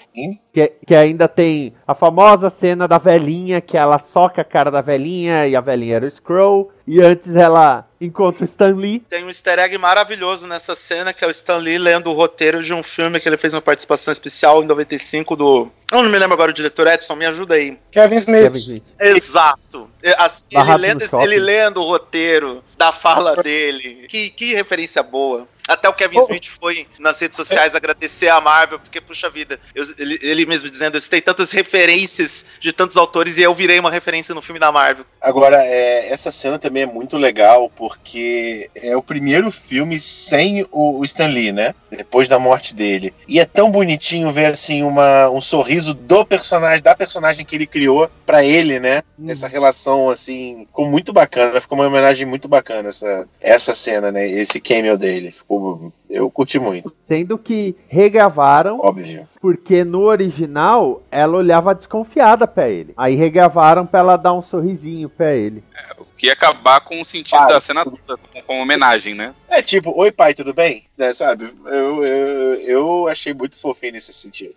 Que, que ainda tem a famosa cena da velhinha, que ela soca a cara da velhinha e a velhinha era o Scroll. E antes ela encontra o Stan Lee. Tem um easter egg maravilhoso nessa cena, que é o Stan Lee lendo o roteiro de um filme que ele fez uma participação especial em 95 do. Eu não me lembro agora o diretor Edson, me ajuda aí. Kevin Smith. Kevin Smith. Exato. Ele lendo, ele lendo o roteiro da fala dele. Que, que referência boa. Até o Kevin oh. Smith foi nas redes sociais agradecer a Marvel, porque, puxa vida, eu, ele, ele, mesmo dizendo, eu citei tantas referências de tantos autores e eu virei uma referência no filme da Marvel. Agora, é, essa cena também é muito legal, porque é o primeiro filme sem o, o Stan Lee, né? Depois da morte dele. E é tão bonitinho ver, assim, uma, um sorriso do personagem, da personagem que ele criou para ele, né? Hum. Essa relação, assim, ficou muito bacana, ficou uma homenagem muito bacana essa, essa cena, né? Esse cameo dele. Ficou Pô, eu curti muito, Sendo que regravaram, óbvio. porque no original ela olhava desconfiada pra ele. Aí regravaram pra ela dar um sorrisinho pra ele. O que ia acabar com o sentido Ah, da cena toda, com, com homenagem, né? É tipo, oi pai, tudo bem? Né, sabe? Eu, eu, eu achei muito fofinho nesse sentido.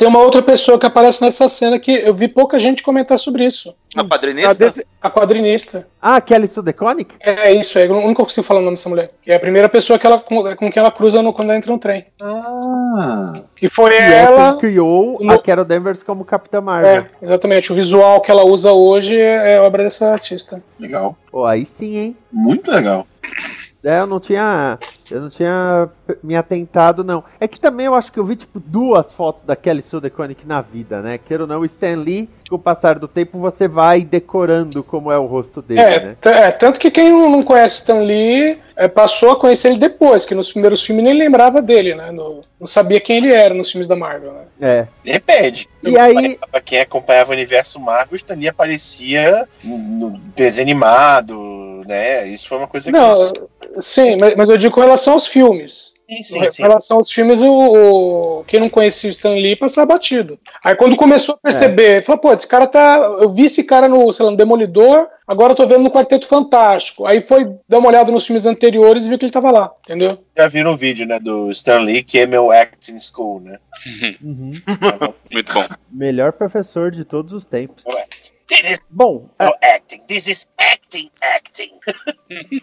Tem uma outra pessoa que aparece nessa cena que eu vi pouca gente comentar sobre isso. A A, quadrinista? dese- a quadrinista. Ah, Kelly Sue DeConnick? É isso, é, eu nunca consigo falar o nome dessa mulher. Que é a primeira pessoa que ela, com, com quem ela cruza no, quando ela entra no trem. Ah. E foi E é ela. quem criou no- a Carol Danvers como Capitã Marvel. É, exatamente. O visual que ela usa hoje é, é obra dessa artista. Legal. Pô, aí sim, hein? Muito legal. É, eu não tinha. Eu não tinha me atentado, não. É que também eu acho que eu vi, tipo, duas fotos da Kelly Sue DeConnick na vida, né? Queira ou não, o Stan Lee, com o passar do tempo, você vai decorando como é o rosto dele, É, né? é, tanto que quem não não conhece Stan Lee é, passou a conhecer ele depois, que nos primeiros filmes nem lembrava dele, né? No- não sabia quem ele era nos filmes da Marvel, né? É. Depende. E aí. Pra quem acompanhava o universo Marvel, o Stan Lee aparecia no desenho animado, né? Isso foi uma coisa Não, que. sim, mas, mas eu digo com relação aos filmes. Sim, Com sim, sim. relação aos filmes, o, o- quem não conhecia o Stan Lee passava batido. Aí quando começou a perceber, falou, pô, esse cara tá. Eu vi esse cara no, sei lá, no Demolidor, agora eu tô vendo no Quarteto Fantástico. Aí foi dar uma olhada nos filmes anteriores e viu que ele tava lá, entendeu? Já viram o vídeo, né, do Stan Lee, que é meu acting school, né? Uhum. Muito bom. Melhor professor de todos os tempos. This is Bom, é, no acting. This is acting, acting.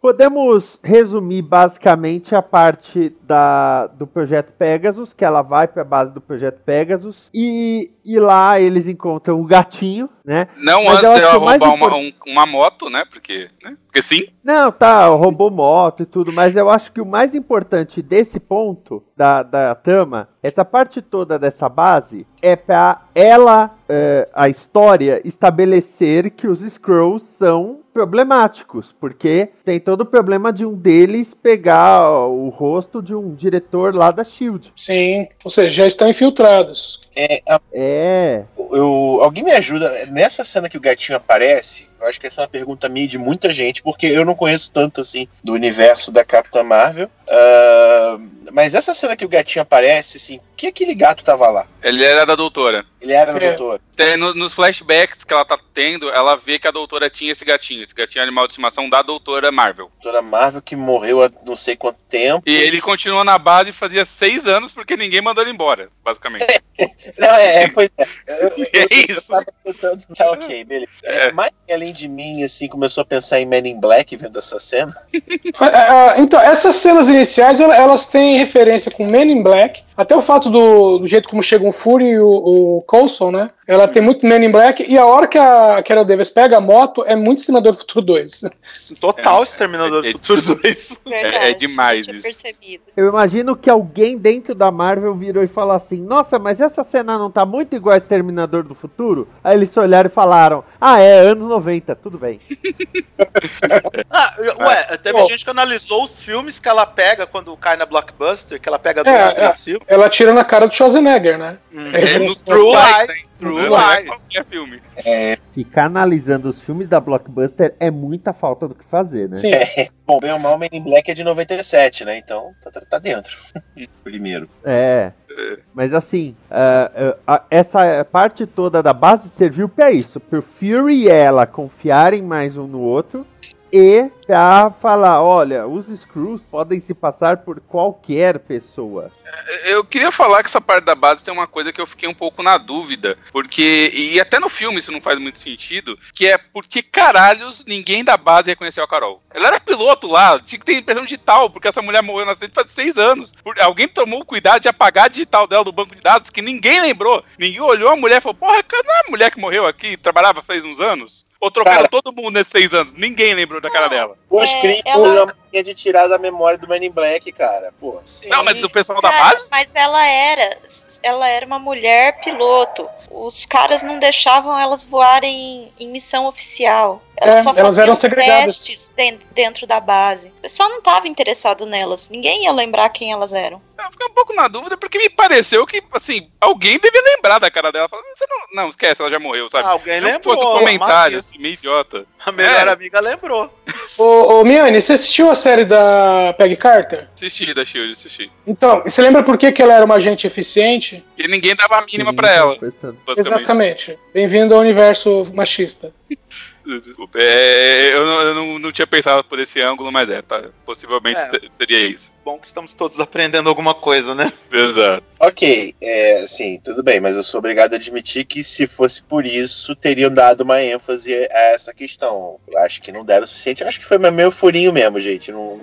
Podemos resumir basicamente a parte da, do projeto Pegasus, que ela vai para a base do projeto Pegasus, e, e lá eles encontram o gatinho, né? Não Mas antes dela roubar uma, um- uma moto, né? Porque, né? Porque sim. Não, tá, roubou moto e tudo, mas eu acho que o mais importante desse ponto da, da trama, essa parte toda dessa base, é pra ela, é, a história, estabelecer que os Scrolls são problemáticos, porque tem todo o problema de um deles pegar o rosto de um diretor lá da SHIELD. Sim. Ou seja, já estão infiltrados. É, a- É, eu, alguém me ajuda? Nessa cena que o gatinho aparece, eu acho que essa é uma pergunta minha de muita gente, porque eu não conheço tanto assim do universo da Capitã Marvel. Ah, mas essa cena que o gatinho aparece, assim, que aquele gato tava lá? Ele era da doutora. Ele era da É. doutora. Tem, no- nos flashbacks que ela tá tendo, ela vê que a doutora tinha esse gatinho. Esse gatinho é animal de estimação da doutora Marvel. Doutora Marvel que morreu há não sei quanto tempo. E ele continuou na base fazia seis anos porque ninguém mandou ele embora, basicamente. Não, é, é, pois é. Eu, eu, eu, É isso. tava Tá ok, beleza. É. Mas além de mim, assim, começou a pensar em Men in Black vendo essa cena. Ah, ah, Então, essas cenas iniciais, ela- elas têm referência com Men in Black. Até o fato do, do jeito como chegam o Fury e o, o Coulson, né? Ela tem muito Men in Black. E a hora que a Carol Davis pega a moto, é muito Exterminador do Futuro 2. Total É, Exterminador é- do Futuro 2. Verdade, é demais não tinha isso. percebido. eu imagino que alguém dentro da Marvel virou e falou assim: Nossa, mas essa cena não tá muito igual a Exterminador do Futuro? Aí eles se olharam e falaram: Ah, é, anos 90, tudo bem. Ah, ué, teve Bom. gente que analisou os filmes que ela pega quando cai na Blockbuster, que ela pega do É, é. Ela tira na cara do Schwarzenegger, né? Hum. É, É no True. Lies? True Não é Lies. qualquer filme. Ficar analisando os filmes da Blockbuster é muita falta do que fazer, né? Sim. Bom, bem ou mal, Men in Black é de 97, né? Então tá, tá- tá dentro. Primeiro. É. Mas assim, ah, ah, ah, essa parte toda da base serviu pra isso, pro Fury e ela confiarem mais um no outro e pra falar, olha, os Screws podem se passar por qualquer pessoa. Eu queria falar que essa parte da base tem uma coisa que eu fiquei um pouco na dúvida, porque, e até no filme isso não faz muito sentido, que é porque caralhos ninguém da base reconheceu a Carol. Ela era piloto lá, tinha que ter impressão digital, porque essa mulher morreu no acidente faz seis anos. Alguém tomou o cuidado de apagar a digital dela do banco de dados, que ninguém lembrou. Ninguém olhou a mulher e falou, porra, não é a mulher que morreu aqui, trabalhava faz uns anos? Ou trocaram Cara. todo mundo nesses seis anos? Ninguém lembrou da cara dela. Os É, crimes ela- é uma de tirar da memória do Men in Black, cara. Pô. Não, mas o pessoal da Cara, base? mas ela era, ela era uma mulher piloto. Os caras não deixavam elas voarem em missão oficial. Elas É, só elas faziam eram segregadas. testes den- dentro da base. O pessoal não estava interessado nelas. Ninguém ia lembrar quem elas eram. Eu fiquei um pouco na dúvida, porque me pareceu que, assim, alguém devia lembrar da cara dela. Falando, Você não, não, esquece, ela já morreu, sabe? Ah, alguém Não lembrou. fosse um comentário, assim, meio idiota. A melhor É. amiga lembrou. Ô, ô Miane, você assistiu a série da Peggy Carter? Assisti da Shield, assisti. Então, você lembra por que, que ela era uma agente eficiente? E ninguém dava a mínima pra ela. Exatamente. Bem-vindo ao universo machista. Desculpa. É, eu não, eu não, não tinha pensado por esse ângulo, mas é, tá. Possivelmente É. se- seria isso. Bom que estamos todos aprendendo alguma coisa, né? Exato. Ok, é, assim, tudo bem, mas eu sou obrigado a admitir que se fosse por isso, teriam dado uma ênfase a essa questão. Eu acho que não deram o suficiente. Eu acho que foi meio furinho mesmo, gente. Não,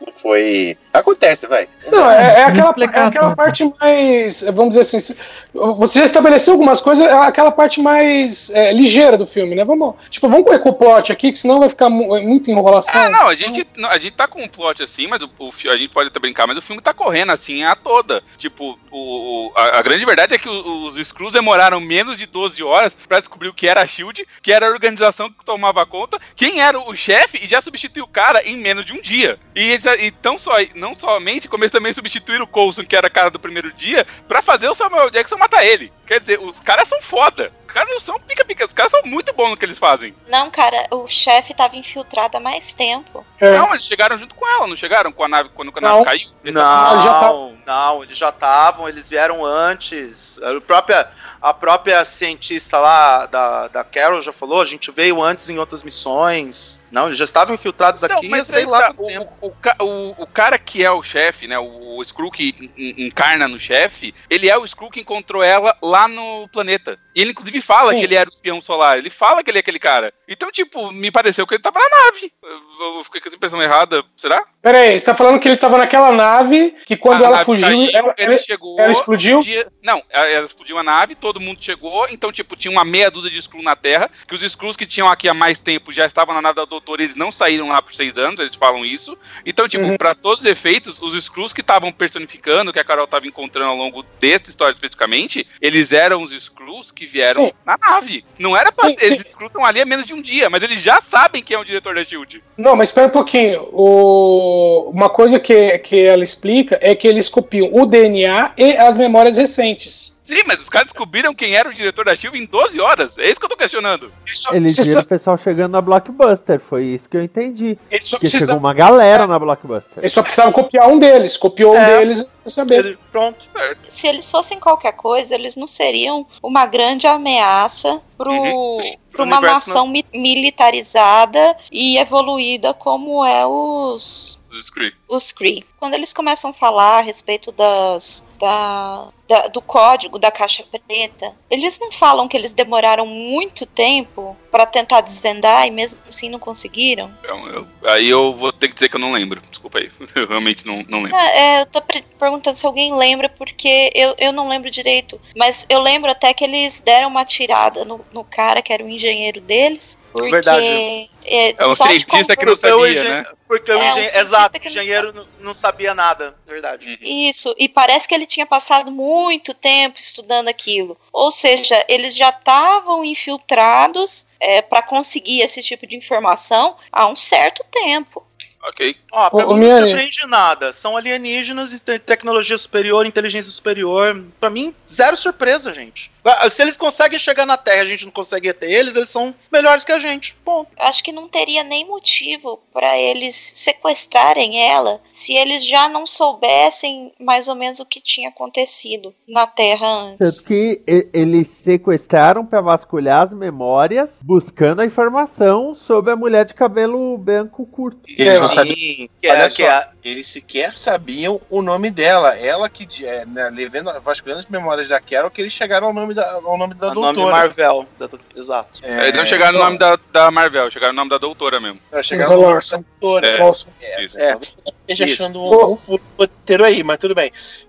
não foi. Acontece, vai. Não, é, é aquela, é aquela parte mais, vamos dizer assim, você já estabeleceu algumas coisas, é aquela parte mais é, ligeira do filme, né? Vamos, tipo, vamos com o plot aqui, que senão vai ficar é muita enrolação. Ah, não, a gente, a gente tá com um plot assim, mas o, o a gente pode até brincar, mas o filme tá correndo assim a toda. Tipo, o, a, a grande verdade é que o- os Screws demoraram menos de 12 horas pra descobrir o que era a Shield, que era a organização que tomava conta, quem era o chefe e já substituiu o cara em menos de um dia. E, eles- e tão só, não somente, como eles também substituíram o Coulson, que era cara do primeiro dia, pra fazer o Samuel Jackson matar ele. Quer dizer, os caras são foda. Os caras não são pica-pica, os caras são muito bons no que eles fazem. Não, cara, o chefe tava infiltrado há mais tempo. É. Não, eles chegaram junto com ela, não chegaram com a nave quando a Não. nave caiu? Não, Eles já tá- não, eles já estavam, eles vieram antes. A própria, a própria cientista lá da, da Carol já falou, a gente veio antes em outras missões. Não, eles já estavam infiltrados Não, aqui, mas sei lá tá, tempo. o, o, o, o cara que é o chefe, né? O, o Skrull que en- en- encarna no chefe, ele é o Skrull que encontrou ela lá no planeta. E ele, inclusive, fala Sim. que ele era o espião solar. Ele fala que ele é aquele cara. Então, tipo, me pareceu que ele tava na nave. Eu, eu fiquei com essa impressão errada. Será? Pera aí, você tá falando que ele tava naquela nave, que quando A ela nave fugiu, caiu, ela, ele chegou. ela explodiu? dia- Não, ela explodiu a nave, todo mundo chegou, então, tipo, tinha uma meia dúzia de Skrull na Terra, que os Skrulls que tinham aqui há mais tempo já estavam na nave da doutora, eles não saíram lá por seis anos, eles falam isso. Então, tipo, Uhum. pra todos os efeitos, os Skrulls que estavam personificando, que a Carol tava encontrando ao longo dessa história especificamente, eles eram os Skrulls que vieram Sim. na nave. Não era pra... Sim, Eles. Skrulls estão ali há menos de um dia, mas eles já sabem quem é o diretor da SHIELD. Não, mas espera um pouquinho. O- Uma coisa que, que ela explica é que eles copiam o DNA e as memórias recentes. Sim, mas os caras descobriram quem era o diretor da SHIELD em 12 horas. É isso que eu tô questionando. Eles viram o pessoal chegando na Blockbuster, foi isso que eu entendi. eles só Porque chegou uma galera na Blockbuster. eles só precisavam copiar um deles. Copiou um É. deles e saber. Ele- pronto. Certo. Se eles fossem qualquer coisa, eles não seriam uma grande ameaça pro, Uhum, Pro uma nação mi- militarizada e evoluída como é os Os Skrulls. os Kree. Quando eles começam a falar a respeito das, da, da- do código da caixa preta, eles não falam que eles demoraram muito tempo para tentar desvendar e mesmo assim não conseguiram. Então, eu- aí eu vou ter que dizer que eu não lembro. Desculpa aí. Eu realmente não, não lembro. Ah, é, eu tô perguntando se alguém lembra, porque eu, eu não lembro direito. Mas eu lembro até que eles deram uma tirada no, no cara que era o engenheiro deles. Porque. Verdade. É, É um cientista que não sabia, engen- né? Porque o É, um engen- cientista Exato, engenheiro não, sabia nada, verdade. Isso, e parece que ele tinha passado muito tempo estudando aquilo. Ou seja, eles já estavam infiltrados para conseguir esse tipo de informação há um certo tempo. Ok. Ó, pra Ô, ô, mim não surpreende nada. São alienígenas e te- tecnologia superior, inteligência superior. Pra mim, zero surpresa, gente. Ah, Se eles conseguem chegar na Terra e a gente não consegue ter eles, eles são melhores que a gente. Eu acho que não teria nem motivo para eles sequestrarem ela se eles já não soubessem mais ou menos o que tinha acontecido na Terra antes. Tanto que eles sequestraram pra vasculhar as memórias, buscando a informação sobre a mulher de cabelo branco curto. Eles não Sim, sabiam. que Olha é, só, que é- eles sequer sabiam o nome dela. Ela que, é, né, levando, vasculhando as memórias da Carol, que eles chegaram ao nome da, ao nome da o nome doutora. Marvel. da- Exato. É, Eles não chegaram no então, nome da, da Marvel, chegaram no nome da doutora mesmo. é, Chegaram no nome da doutora. É. Nossa. É, Isso. É. eu esteja Isso. achando um, um furo roteiro aí, mas tudo bem.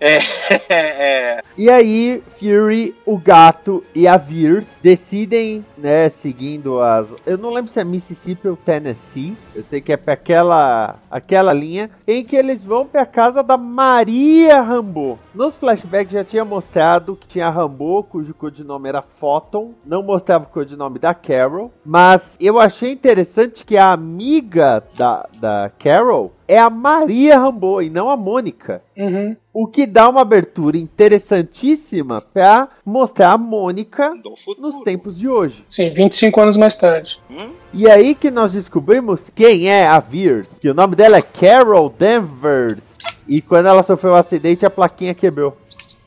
É, é, E aí, Fury, o gato e a Veers decidem, né, seguindo as. Eu não lembro se é Mississippi ou Tennessee. Eu sei que é pra aquela, aquela linha em que eles vão pra casa da Maria Rambo. Nos flashbacks já tinha mostrado que tinha a Rambo, cujo codinome era Photon. Não mostrava o codinome da Carol. Mas eu achei interessante que a amiga da, da Carol é a Maria Rambo e não a Mônica. Uhum. O que dá uma abertura interessantíssima pra mostrar a Mônica nos tempos de hoje. Sim, 25 anos mais tarde. Hum? E aí que nós descobrimos quem é a Veers, que o nome dela é Carol Danvers. E quando ela sofreu um acidente, a plaquinha quebrou.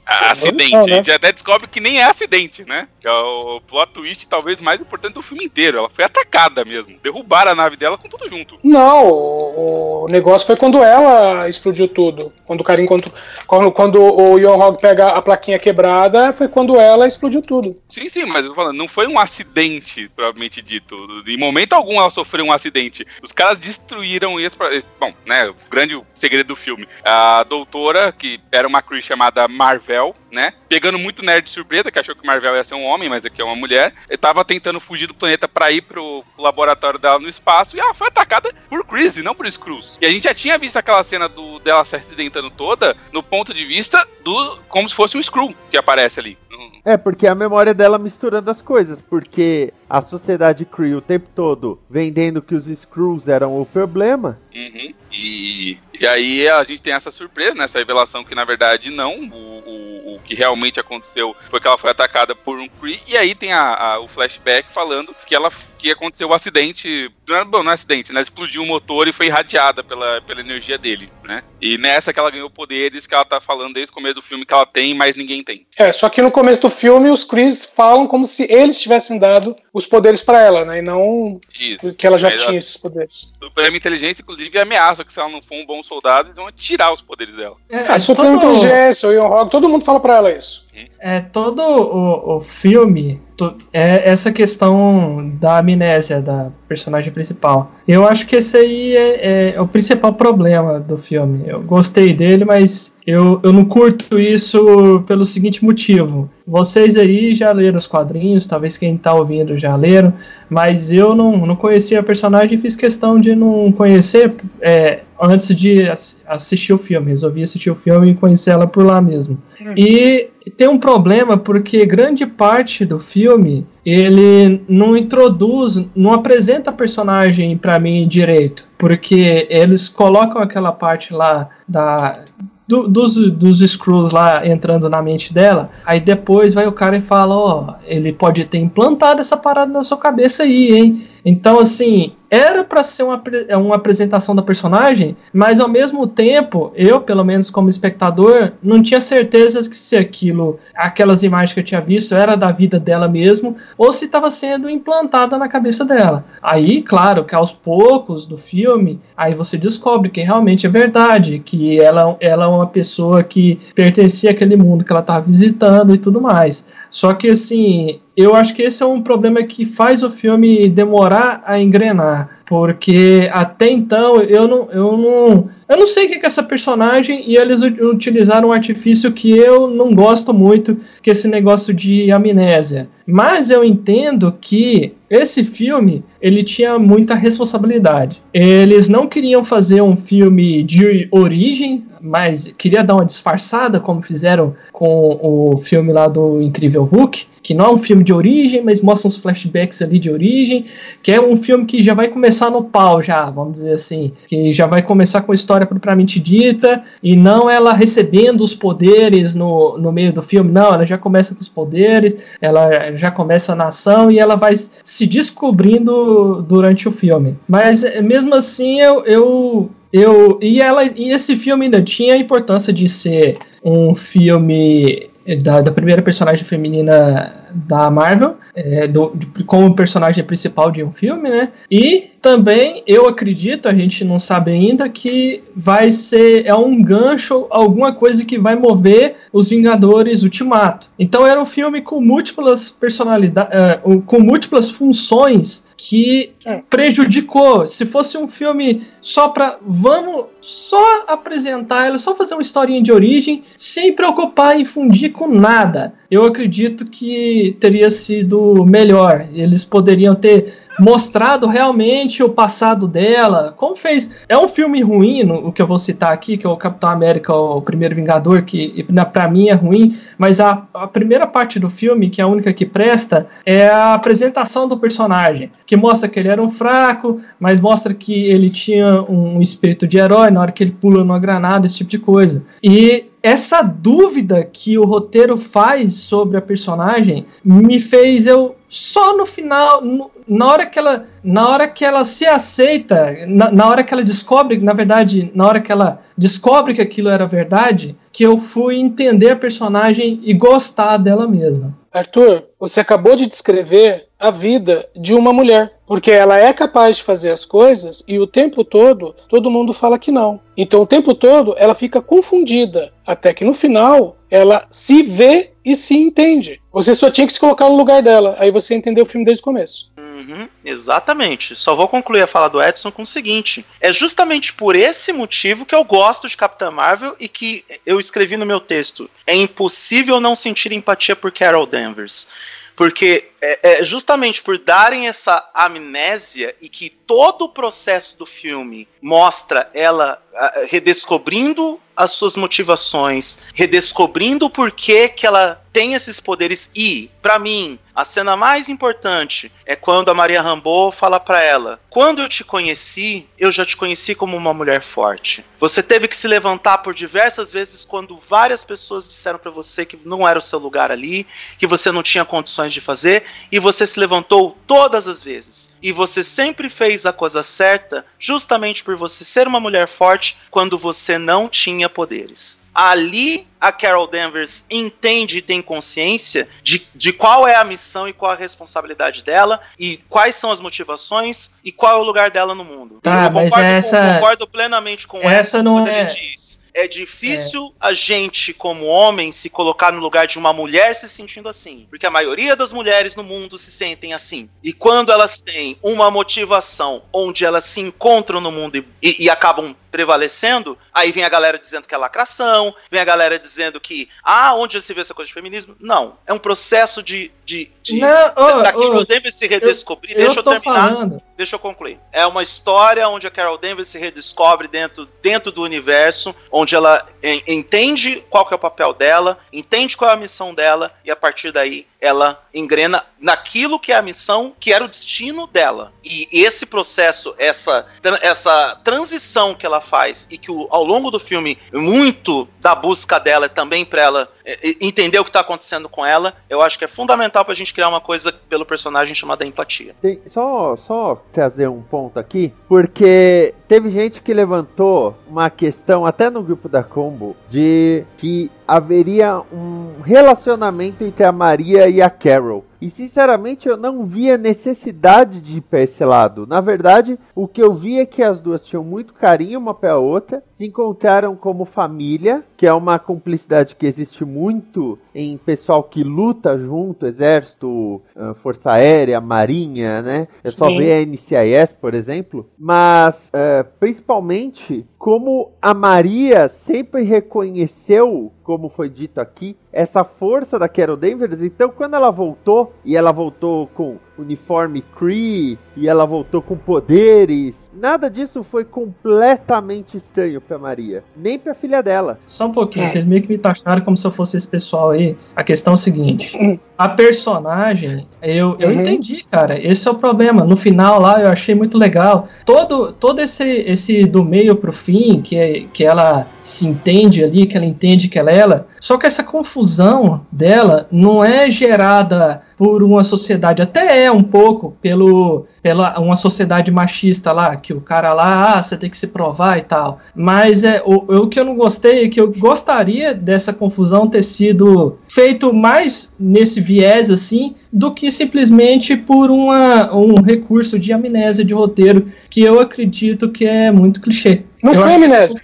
Acidente. A gente até descobre que nem é acidente, né? Que é o plot twist talvez mais importante do filme inteiro. Ela foi atacada mesmo. Derrubaram a nave dela com tudo junto. Não, o, o negócio foi quando ela explodiu tudo. Quando o cara encontrou. Quando, quando o Yon Hog pega a plaquinha quebrada, foi quando ela explodiu tudo. Sim, sim, mas eu tô falando, não foi um acidente, provavelmente dito. Em momento algum ela sofreu um acidente. Os caras destruíram isso. Pra... Bom, né? O grande segredo do filme. A doutora, que era uma Cree chamada Marvel, né? Pegando muito nerd de surpresa, que achou que Marvel ia ser um homem, mas aqui é uma mulher. Ele tava tentando fugir do planeta para ir pro laboratório dela no espaço e ela foi atacada por Chris não por Screws. E a gente já tinha visto aquela cena do, dela se acidentando toda no ponto de vista do. como se fosse um Screw que aparece ali. É, porque a memória dela misturando as coisas, porque a sociedade Cree o tempo todo vendendo que os Screws eram o problema. Uhum. E, e aí a gente tem essa surpresa, né? Essa revelação que na verdade não. O, o, o que realmente aconteceu foi que ela foi atacada por um Cree. E aí tem a, a, o flashback falando que ela que aconteceu o um acidente. Não é, bom, não é acidente, né? Explodiu o motor e foi irradiada pela, pela energia dele, né? E nessa que ela ganhou poderes que ela tá falando desde o começo do filme que ela tem, mas ninguém tem. É, só que no começo do filme os Chris falam como se eles tivessem dado os poderes para ela, né? E não Isso. que ela já Mas tinha ela- esses poderes. O prêmio inteligência, inclusive, ameaça que se ela não for um bom soldado, eles vão tirar os poderes dela. É, Ah, super inteligência, o Ian todo mundo fala pra ela isso. É todo o, o filme, to- é essa questão da amnésia da personagem principal. Eu acho que esse aí é, é o principal problema do filme. Eu gostei dele, mas eu, eu não curto isso pelo seguinte motivo. Vocês aí já leram os quadrinhos, talvez quem tá ouvindo já leram, mas eu não, não conhecia a personagem e fiz questão de não conhecer é, antes de ass- assistir o filme. Resolvi assistir o filme e conhecer ela por lá mesmo. E tem um problema porque grande parte do filme ele não introduz, não apresenta a personagem pra mim direito, porque eles colocam aquela parte lá da do- dos, dos Screws lá entrando na mente dela, aí depois vai o cara e fala, ó, ele pode ter implantado essa parada na sua cabeça aí, hein? Então, assim, era pra ser uma, apre- uma apresentação da personagem, mas ao mesmo tempo, eu, pelo menos como espectador, não tinha certeza que se aquilo, aquelas imagens que eu tinha visto, era da vida dela mesmo, ou se estava sendo implantada na cabeça dela. Aí, claro, que aos poucos do filme, aí você descobre que realmente é verdade, que ela, ela é uma pessoa que pertencia àquele mundo que ela estava visitando e tudo mais. Só que assim, eu acho que esse é um problema que faz o filme demorar a engrenar. Porque até então eu não, eu não, eu não sei o que é essa personagem e eles utilizaram um artifício que eu não gosto muito, que é esse negócio de amnésia. Mas eu entendo que esse filme ele tinha muita responsabilidade. Eles não queriam fazer um filme de origem, mas queria dar uma disfarçada, como fizeram com o filme lá do Incrível Hulk, que não é um filme de origem, mas mostra uns flashbacks ali de origem, que é um filme que já vai começar no pau já, vamos dizer assim, que já vai começar com a história propriamente dita, e não ela recebendo os poderes no, no meio do filme, não, ela já começa com os poderes, ela já começa na ação e ela vai se descobrindo durante o filme. Mas mesmo assim eu, eu eu e ela e esse filme ainda tinha a importância de ser um filme da, da primeira personagem feminina da Marvel, é, do, de- como personagem principal de um filme, né? E também eu acredito, a gente não sabe ainda, que vai ser é um gancho, alguma coisa que vai mover os Vingadores Ultimato. Então era um filme com múltiplas personalidades, com múltiplas funções que prejudicou. Se fosse um filme só pra. Vamos só apresentar ele, só fazer uma historinha de origem, sem preocupar em fundir com nada. Eu acredito que teria sido melhor. Eles poderiam ter mostrado realmente o passado dela, como fez. É um filme ruim, no- o que eu vou citar aqui, que é o Capitão América, o Primeiro Vingador, que pra mim é ruim, mas a, a primeira parte do filme, que é a única que presta, é a apresentação do personagem, que mostra que ele era um fraco, mas mostra que ele tinha um espírito de herói na hora que ele pula numa granada, esse tipo de coisa. E essa dúvida que o roteiro faz sobre a personagem me fez eu só no final, no, na hora que ela, na hora que ela se aceita, na, na hora que ela descobre, na verdade, na hora que ela descobre que aquilo era verdade, que eu fui entender a personagem e gostar dela mesma. Arthur, você acabou de descrever a vida de uma mulher, porque ela é capaz de fazer as coisas e o tempo todo todo mundo fala que não. Então o tempo todo ela fica confundida, até que no final ela se vê e se entende. Você só tinha que se colocar no lugar dela, aí você entendeu o filme desde o começo. Uhum, exatamente. Só vou concluir a fala do Edson com o seguinte: é justamente por esse motivo que eu gosto de Capitã Marvel e que eu escrevi no meu texto. É impossível não sentir empatia por Carol Danvers. Porque é, é justamente por darem essa amnésia e que todo o processo do filme mostra ela uh, redescobrindo as suas motivações, redescobrindo porquê que ela tem esses poderes e, para mim, a cena mais importante é quando a Maria Rambo fala para ela: "Quando eu te conheci, eu já te conheci como uma mulher forte. Você teve que se levantar por diversas vezes quando várias pessoas disseram para você que não era o seu lugar ali, que você não tinha condições de fazer, e você se levantou todas as vezes. E você sempre fez a coisa certa, justamente por você ser uma mulher forte quando você não tinha poderes. Ali a Carol Danvers entende e tem consciência de, de qual é a missão e qual a responsabilidade dela e quais são as motivações e qual é o lugar dela no mundo. Tá, eu mas concordo, essa- com- concordo plenamente com essa Edson não quando é- ele diz. É difícil a gente, como homem, se colocar no lugar de uma mulher se sentindo assim. Porque a maioria das mulheres no mundo se sentem assim. E quando elas têm uma motivação onde elas se encontram no mundo e, e- e acabam prevalecendo, aí vem a galera dizendo que é lacração, vem a galera dizendo que, ah, onde se vê essa coisa de feminismo? Não. É um processo de. de, de Não, ô, da Carol ô, Danvers se redescobrir. eu Deixa eu tô terminar. falando. Deixa eu concluir. É uma história onde a Carol Danvers se redescobre dentro, dentro do universo, onde ela en- entende qual que é o papel dela, entende qual é a missão dela, e a partir daí ela engrena naquilo que é a missão, que era o destino dela. E esse processo, essa, essa transição que ela faz, e que o- ao longo do filme, muito da busca dela também para ela é, entender o que está acontecendo com ela, eu acho que é fundamental pra gente criar uma coisa pelo personagem chamada empatia. Tem- só, só trazer um ponto aqui, porque teve gente que levantou uma questão, até no grupo da Combo, de que haveria um relacionamento entre a Maria e a Carol. E sinceramente eu não via necessidade de ir pra esse lado. Na verdade, o que eu vi é que as duas tinham muito carinho uma pela outra, se encontraram como família, que é uma cumplicidade que existe muito em pessoal que luta junto, exército, ah, força aérea, marinha, né? É só ver a NCIS, por exemplo. Mas, eh, principalmente, como a Maria sempre reconheceu, como foi dito aqui, essa força da Carol Danvers. Então, quando ela voltou, e ela voltou com uniforme Kree, e ela voltou com poderes, nada disso foi completamente estranho pra Maria. Nem pra filha dela. Só um pouquinho, É. vocês meio que me taxaram como se eu fosse esse pessoal aí. A questão é o seguinte: a personagem, eu, eu Uhum. entendi, cara. Esse é o problema. No final lá eu achei muito legal. Todo, todo esse, esse do meio pro fim, que, é, que ela se entende ali, que ela entende que ela é ela. Só que essa confusão dela não é gerada por uma sociedade, até é um pouco pelo pela uma sociedade machista lá, que o cara lá, ah, você tem que se provar e tal. Mas é o, o que eu não gostei é que eu gostaria dessa confusão ter sido feito mais nesse viés assim do que simplesmente por uma, um recurso de amnésia de roteiro que eu acredito que é muito clichê. Não Eu foi amnésia.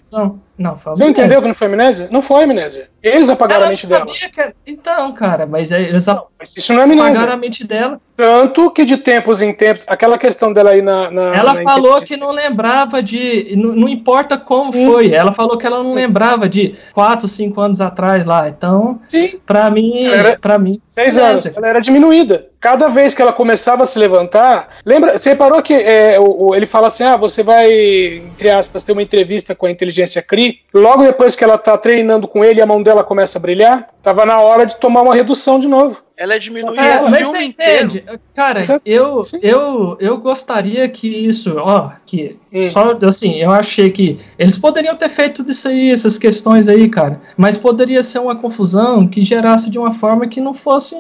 Não, foi Você não amnésia. entendeu que não foi amnésia? Não foi amnésia. Eles apagaram a mente dela. que- Então, cara, mas Mas isso não é apagaram amnésia. a mente dela. Tanto que de tempos em tempos, aquela questão dela aí na. na Ela na falou que não lembrava de. Não, não importa como Sim. foi. Ela falou que ela não lembrava de 4, 5 anos atrás lá. Então, Sim, pra mim. Pra mim. seis beleza. anos. Ela era diminuída. Cada vez que ela começava a se levantar. Lembra? Você reparou que é, o- o- ele fala assim: ah, você vai, entre aspas, ter uma entrevista com a inteligência CRI. Logo depois que ela tá treinando com ele, a mão dela começa a brilhar. Tava na hora de tomar uma redução de novo. Ela é diminuir É, o mas filme inteiro. entende? Cara, Isso eu, sim. eu, eu gostaria que isso, ó, que Hum. só assim, eu achei que eles poderiam ter feito disso aí, essas questões aí, cara, mas poderia ser uma confusão que gerasse de uma forma que não fosse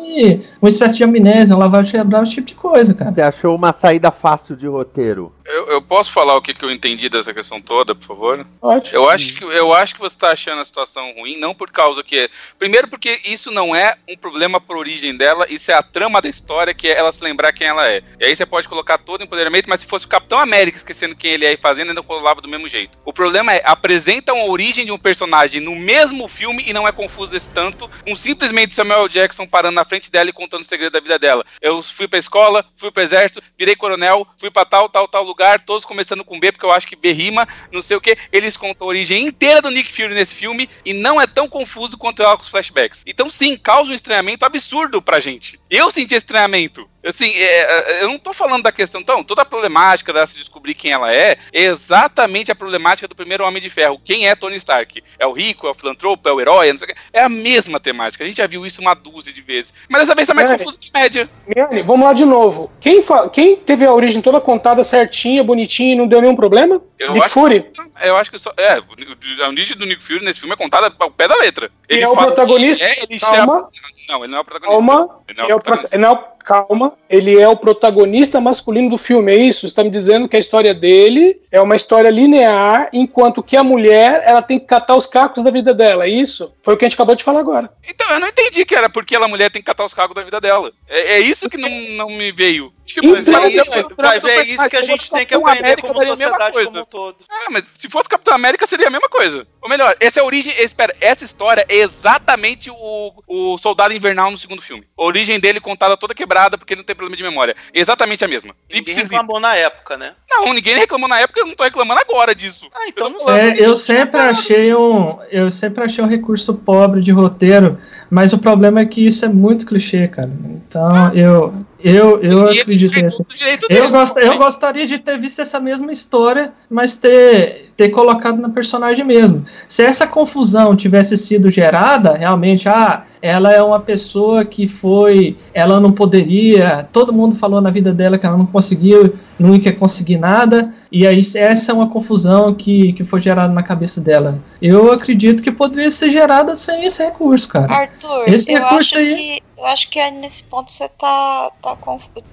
uma espécie de amnésia, lavagem cerebral, esse tipo de coisa, cara. Você achou uma saída fácil de roteiro? Eu, eu posso falar o que, que eu entendi dessa questão toda, por favor? Ótimo. Eu acho, que, eu acho que você tá achando a situação ruim, não por causa que. Primeiro, porque isso não é um problema por origem dela, isso é a trama da história, que é ela se lembrar quem ela é. E aí você pode colocar todo o empoderamento, mas se fosse o Capitão América esquecendo quem ele é e fazendo, ainda rolava do mesmo jeito. O problema é, apresentam a origem de um personagem no mesmo filme e não é confuso desse tanto, com simplesmente Samuel Jackson parando na frente dela e contando o segredo da vida dela. Eu fui pra escola, fui pro exército, virei coronel, fui pra tal, tal, tal lugar, todos começando com B, porque eu acho que B rima, não sei o que. Eles contam a origem inteira do Nick Fury nesse filme e não é tão confuso quanto é com os flashbacks. Então, sim, causa um estranhamento absurdo pra gente. Eu senti estranhamento. Assim, é, é, eu não tô falando da questão, então, toda a problemática dela se descobrir quem ela é, é exatamente a problemática do primeiro Homem de Ferro. Quem é Tony Stark? É o rico, é o filantropo, é o herói, é não sei o quê. É a mesma temática. A gente já viu isso uma dúzia de vezes. Mas dessa vez tá mais É. confuso que média. Miane, vamos lá de novo. Quem, quem teve a origem toda contada certinha, bonitinha e não deu nenhum problema? Eu Nick Fury. Eu acho que só. É, o- a origem do Nick Fury nesse filme é contada ao pé da letra. Ele é o protagonista? É, ele Calma. chama- Não, ele não é o protagonista. Calma. Ele não é é o o prota- protagonista. não, calma. Ele é o protagonista masculino do filme, é isso? Você está me dizendo que a história dele é uma história linear, enquanto que a mulher ela tem que catar os cacos da vida dela, é isso? Foi o que a gente acabou de falar agora. Então, eu não entendi que era porque ela mulher tem que catar os cargos da vida dela. É, é isso que não, não me veio. Tipo, Então, mas eu- vai ver, é isso que a gente tem que aprender América como sociedade coisa. como um todo. Ah, mas se fosse Capitão América seria a mesma coisa. Ou melhor, essa é a origem. Espera, essa história é exatamente o, o Soldado Invernal no segundo filme. A origem dele contada toda quebrada porque ele não tem problema de memória. É exatamente a mesma. Ninguém reclamou na época, né? Não, ninguém reclamou na época, eu não tô reclamando agora disso. Ah, então não É, sei. eu sempre achei um, eu sempre achei um recurso pobre de roteiro, mas o problema é que isso é muito clichê, cara. Então eu, eu, eu acredito nisso. Eu, gost, eu gostaria de ter visto essa mesma história, mas ter, ter colocado na personagem mesmo. Se essa confusão tivesse sido gerada, realmente, ah, ela é uma pessoa que foi. Ela não poderia. Todo mundo falou na vida dela que ela não conseguiu, não ia conseguir nada, e aí essa é uma confusão que, que foi gerada na cabeça dela. Eu acredito que poderia ser gerada sem esse recurso, cara. Arthur, Esse eu recurso acho aí- que eu acho que aí nesse ponto você tá, tá,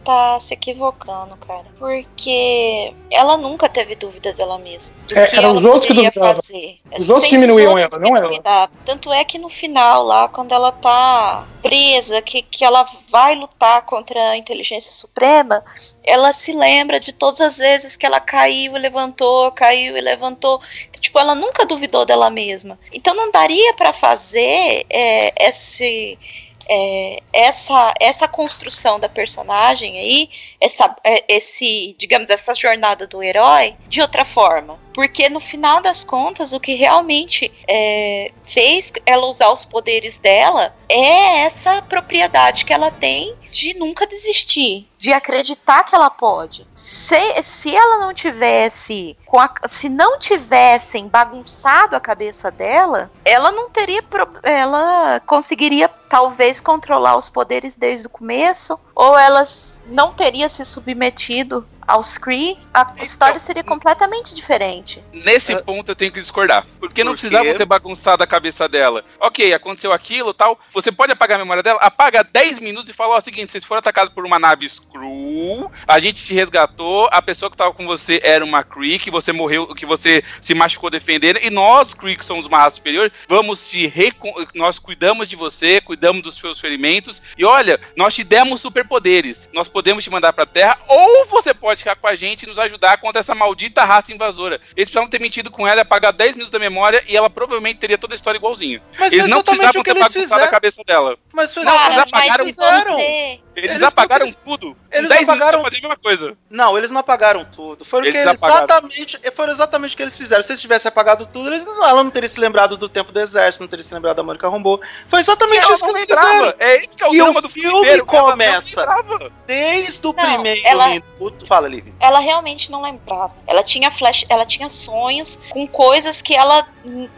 tá se equivocando, cara. Porque ela nunca teve dúvida dela mesma. Do É, que eram os outros que duvidavam. fazer. Os outros sempre diminuíam os outros ela, não ela. Tanto é que no final, lá, quando ela tá presa, que, que ela vai lutar contra a inteligência suprema, ela se lembra de todas as vezes que ela caiu e levantou, caiu e levantou. Então, tipo, ela nunca duvidou dela mesma. Então não daria pra fazer é, esse é, essa essa construção da personagem aí, essa é, esse, digamos, essa jornada do herói de outra forma. Porque no final das contas, o que realmente é, fez ela usar os poderes dela é essa propriedade que ela tem de nunca desistir, de acreditar que ela pode. Se, se ela não tivesse, a- se não tivessem bagunçado a cabeça dela, ela não teria, ela conseguiria talvez controlar os poderes desde o começo, ou elas não teria se submetido aos Kree, a história seria completamente diferente. Nesse ponto eu tenho que discordar. Porque não Por precisava ter bagunçado a cabeça dela. Ok, aconteceu aquilo tal. Você pode apagar a memória dela, apaga 10 minutos e fala: Ó, o seguinte, vocês foram atacados por uma nave Skrull, a gente te resgatou, a pessoa que tava com você era uma Kree, que você morreu, que você se machucou defendendo, e nós, Kree, que somos uma raça superior, vamos te recon... Nós cuidamos de você, cuidamos dos seus ferimentos, e olha, nós te demos superpoderes. Nós podemos te mandar pra Terra, ou você pode ficar com a gente e nos ajudar contra essa maldita raça invasora. Eles precisavam ter mentido com ela, apagar 10 minutos da memória e ela provavelmente teria toda a história igualzinho. Mas eles não precisavam o que ter eles bagunçado a cabeça dela. Mas foi Não, eles o apagaram você... Eles, Eles apagaram não tudo. eles 10 apagaram- fazer a mesma coisa. Não, eles não apagaram tudo. Foi o Eles exatamente, foram exatamente o que eles fizeram. Se eles tivessem apagado tudo, eles não, ela não teria se lembrado do tempo do exército, não teria se lembrado da Mônica Rambeau. Foi exatamente Ela isso que não eles fizeram. É esse que é o E drama o do filme ela não começa. Desde o Não, primeiro ela- minuto. Fala, Liv. Ela realmente não lembrava. Ela tinha flash, ela tinha sonhos com coisas que ela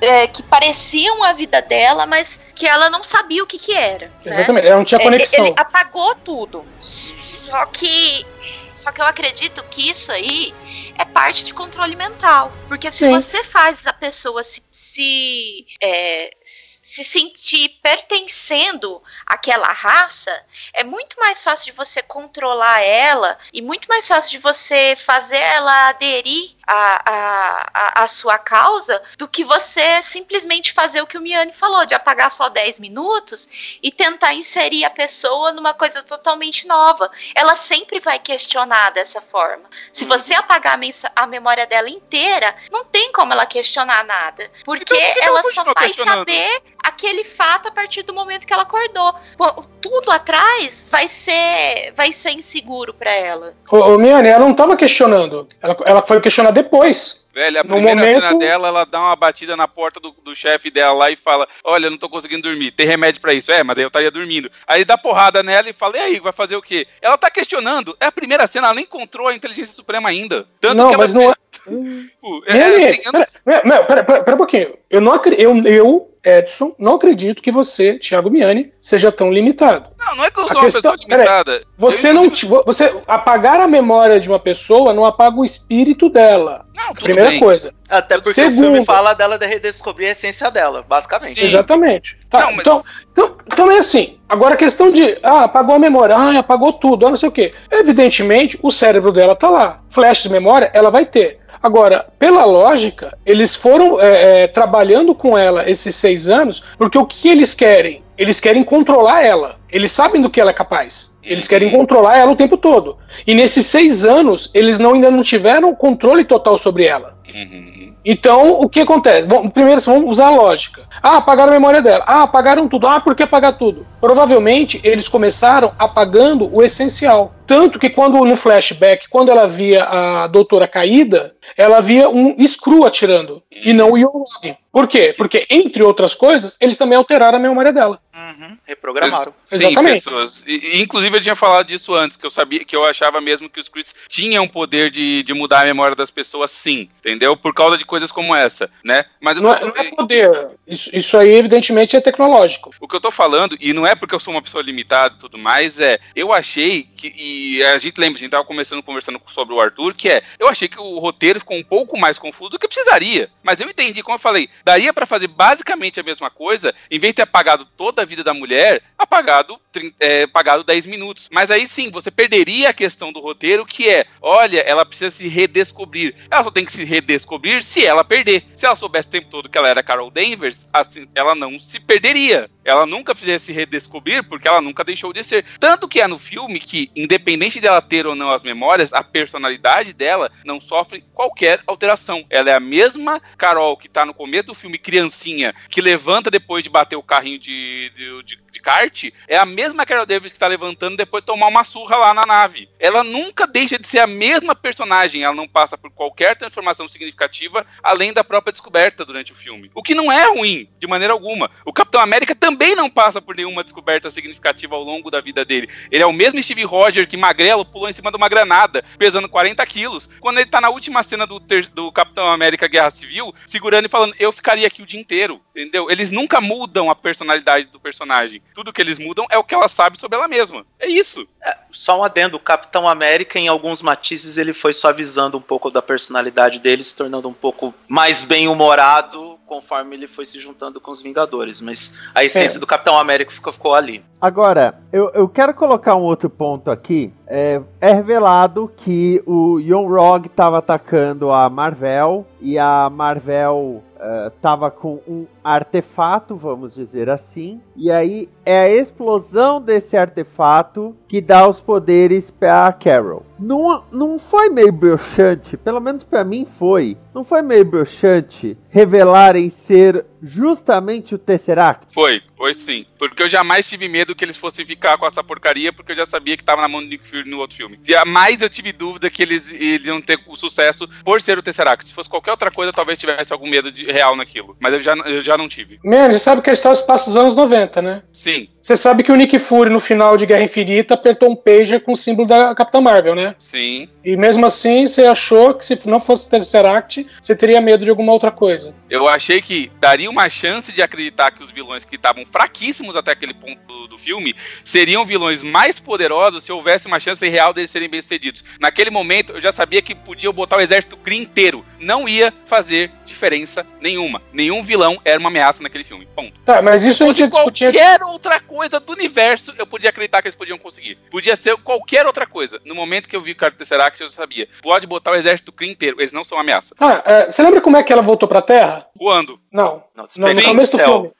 é, que pareciam a vida dela, mas que ela não sabia o que que era. né? Exatamente, ela não tinha É, conexão. Ele apagou tudo. Só que. Só que eu acredito que isso aí é parte de controle mental. Porque se Sim. você faz a pessoa se, se, é, se sentir pertencendo àquela raça, é muito mais fácil de você controlar ela e muito mais fácil de você fazer ela aderir à, à, à- sua causa do que você simplesmente fazer o que o Miane falou, de apagar só 10 minutos e tentar inserir a pessoa numa coisa totalmente nova. Ela sempre vai questionar dessa forma. Se Uhum. você apagar a, a memória dela inteira, não tem como ela questionar nada. Porque Então, por que que ela só vai saber aquele fato a partir do momento que ela acordou. Tudo atrás vai ser vai ser inseguro pra ela. Ô, ô Miane, ela não tava questionando. Ela, ela foi questionar depois. Velho, a No primeira momento- cena dela, ela dá uma batida na porta do, do chefe dela lá e fala: Olha, eu não tô conseguindo dormir, tem remédio pra isso. É, mas daí eu estaria dormindo. Aí dá porrada nela e fala: E aí, vai fazer o quê? Ela tá questionando. É a primeira cena, ela nem encontrou a inteligência suprema ainda. Tanto não, que ela. mas não é. Tipo, é, Miane, assim, eu não- pera, pera, pera, pera, pera um pouquinho. Eu, não eu, eu, Edson, não acredito que você, Thiago Miani, seja tão limitado. Não, não é que eu A sou uma questão- pessoa limitada. Você Eu, não. Você apagar a memória de uma pessoa não apaga o espírito dela. Não, tudo Primeira bem. coisa. Até porque o Segundo. filme fala dela de redescobrir a essência dela, basicamente. Sim. Exatamente. Tá, Não, mas- então, então, então é assim. Agora a questão de. Ah, apagou a memória. Ah, apagou tudo. Ah, não sei o quê. Evidentemente, o cérebro dela tá lá. Flash de memória, ela vai ter. Agora, pela lógica, eles foram é, é, trabalhando com ela esses seis anos, porque o que eles querem? Eles querem controlar ela. Eles sabem do que ela é capaz. Eles querem controlar ela o tempo todo. E nesses seis anos, eles não, ainda não tiveram controle total sobre ela. Uhum. Então, o que acontece? Bom, primeiro, vamos usar a lógica. Ah, apagaram a memória dela. Ah, apagaram tudo. Ah, por que apagar tudo? Provavelmente, eles começaram apagando o essencial. Tanto que quando no flashback, quando ela via a doutora caída, ela via um Screw atirando. E não o Yolog. Por quê? Porque, entre outras coisas, eles também alteraram a memória dela. Uhum, reprogramaram. Sim, Exatamente. pessoas. E, inclusive eu tinha falado disso antes, que eu sabia que eu achava mesmo que os Crits tinham o poder de, de mudar a memória das pessoas, sim, entendeu? Por causa de coisas como essa, né? Mas Não é, não é poder. Isso, isso aí, evidentemente, é tecnológico. o que eu tô falando, e não é porque eu sou uma pessoa limitada e tudo mais, é. Eu achei que. E a gente lembra, a gente tava começando conversando sobre o Arthur, que é. Eu achei que o roteiro ficou um pouco mais confuso do que precisaria. Mas eu entendi, como eu falei, daria pra fazer basicamente a mesma coisa, em vez de ter apagado toda a vida da mulher, apagado, é, apagado 10 minutos. Mas aí sim, você perderia a questão do roteiro, que é: olha, ela precisa se redescobrir. Ela só tem que se redescobrir se ela perder. Se ela soubesse o tempo todo que ela era Carol Danvers, assim, ela não se perderia. Ela nunca precisa se redescobrir porque ela nunca deixou de ser. Tanto que é no filme que, independente dela ter ou não as memórias, a personalidade dela não sofre qualquer alteração. Ela é a mesma Carol que tá no começo do filme, criancinha, que levanta depois de bater o carrinho de, de, de é a mesma Carol Davis que tá levantando depois de tomar uma surra lá na nave. Ela nunca deixa de ser a mesma personagem, ela não passa por qualquer transformação significativa além da própria descoberta durante o filme. O que não é ruim, de maneira alguma. O Capitão América também não passa por nenhuma descoberta significativa ao longo da vida dele. Ele é o mesmo Steve Rogers que magrelo pulou em cima de uma granada, pesando 40 quilos, quando ele tá na última cena do, do Capitão América Guerra Civil, segurando e falando, eu ficaria aqui o dia inteiro, entendeu? Eles nunca mudam a personalidade do personagem. Tudo que eles mudam é o que ela sabe sobre ela mesma. É isso. É, só um adendo, o Capitão América, em alguns matizes, ele foi suavizando um pouco da personalidade dele, se tornando um pouco mais bem-humorado conforme ele foi se juntando com os Vingadores. Mas a essência É. do Capitão América ficou, ficou ali. Agora, eu, eu quero colocar um outro ponto aqui. É, é revelado que o Young Rog estava atacando a Marvel e a Marvel estava com um artefato, vamos dizer assim. E aí é a explosão desse artefato que dá os poderes para Carol. Não, não foi meio broxante, pelo menos para mim foi. Não foi meio broxante revelarem ser justamente o Tesseract? Foi, foi sim. Porque eu jamais tive medo que eles fossem ficar com essa porcaria, porque eu já sabia que tava na mão do Nick Fury no outro filme. Jamais eu tive dúvida que eles, eles iam ter o sucesso por ser o Tesseract. Se fosse qualquer outra coisa, talvez tivesse algum medo de, real naquilo. Mas eu já, eu já não tive. Man, você sabe que a história se passa nos anos 90, né? Sim, Você sabe que o Nick Fury, no final de Guerra Infinita, apertou um pager com o símbolo da Capitã Marvel, né? Sim. E mesmo assim, você achou que se não fosse o Tesseract, você teria medo de alguma outra coisa. Eu achei que daria uma chance de acreditar que os vilões que estavam fraquíssimos até aquele ponto do, do filme seriam vilões mais poderosos se houvesse uma chance real deles serem bem-sucedidos. Naquele momento, eu já sabia que podia botar o exército Kree inteiro. Não ia fazer diferença nenhuma. Nenhum vilão era uma ameaça naquele filme. Ponto. Tá, mas isso a gente ia Fosse discutir. qualquer outra coisa do universo, eu podia acreditar que eles podiam conseguir. Podia ser qualquer outra coisa. No momento que eu vi o cara do Tesseract, eu sabia. Pode botar o exército Kree inteiro. Eles não são uma ameaça. Ah, é, você lembra como é que ela voltou pra Terra? Voando. Não. Não, Não, no começo do céu. filme.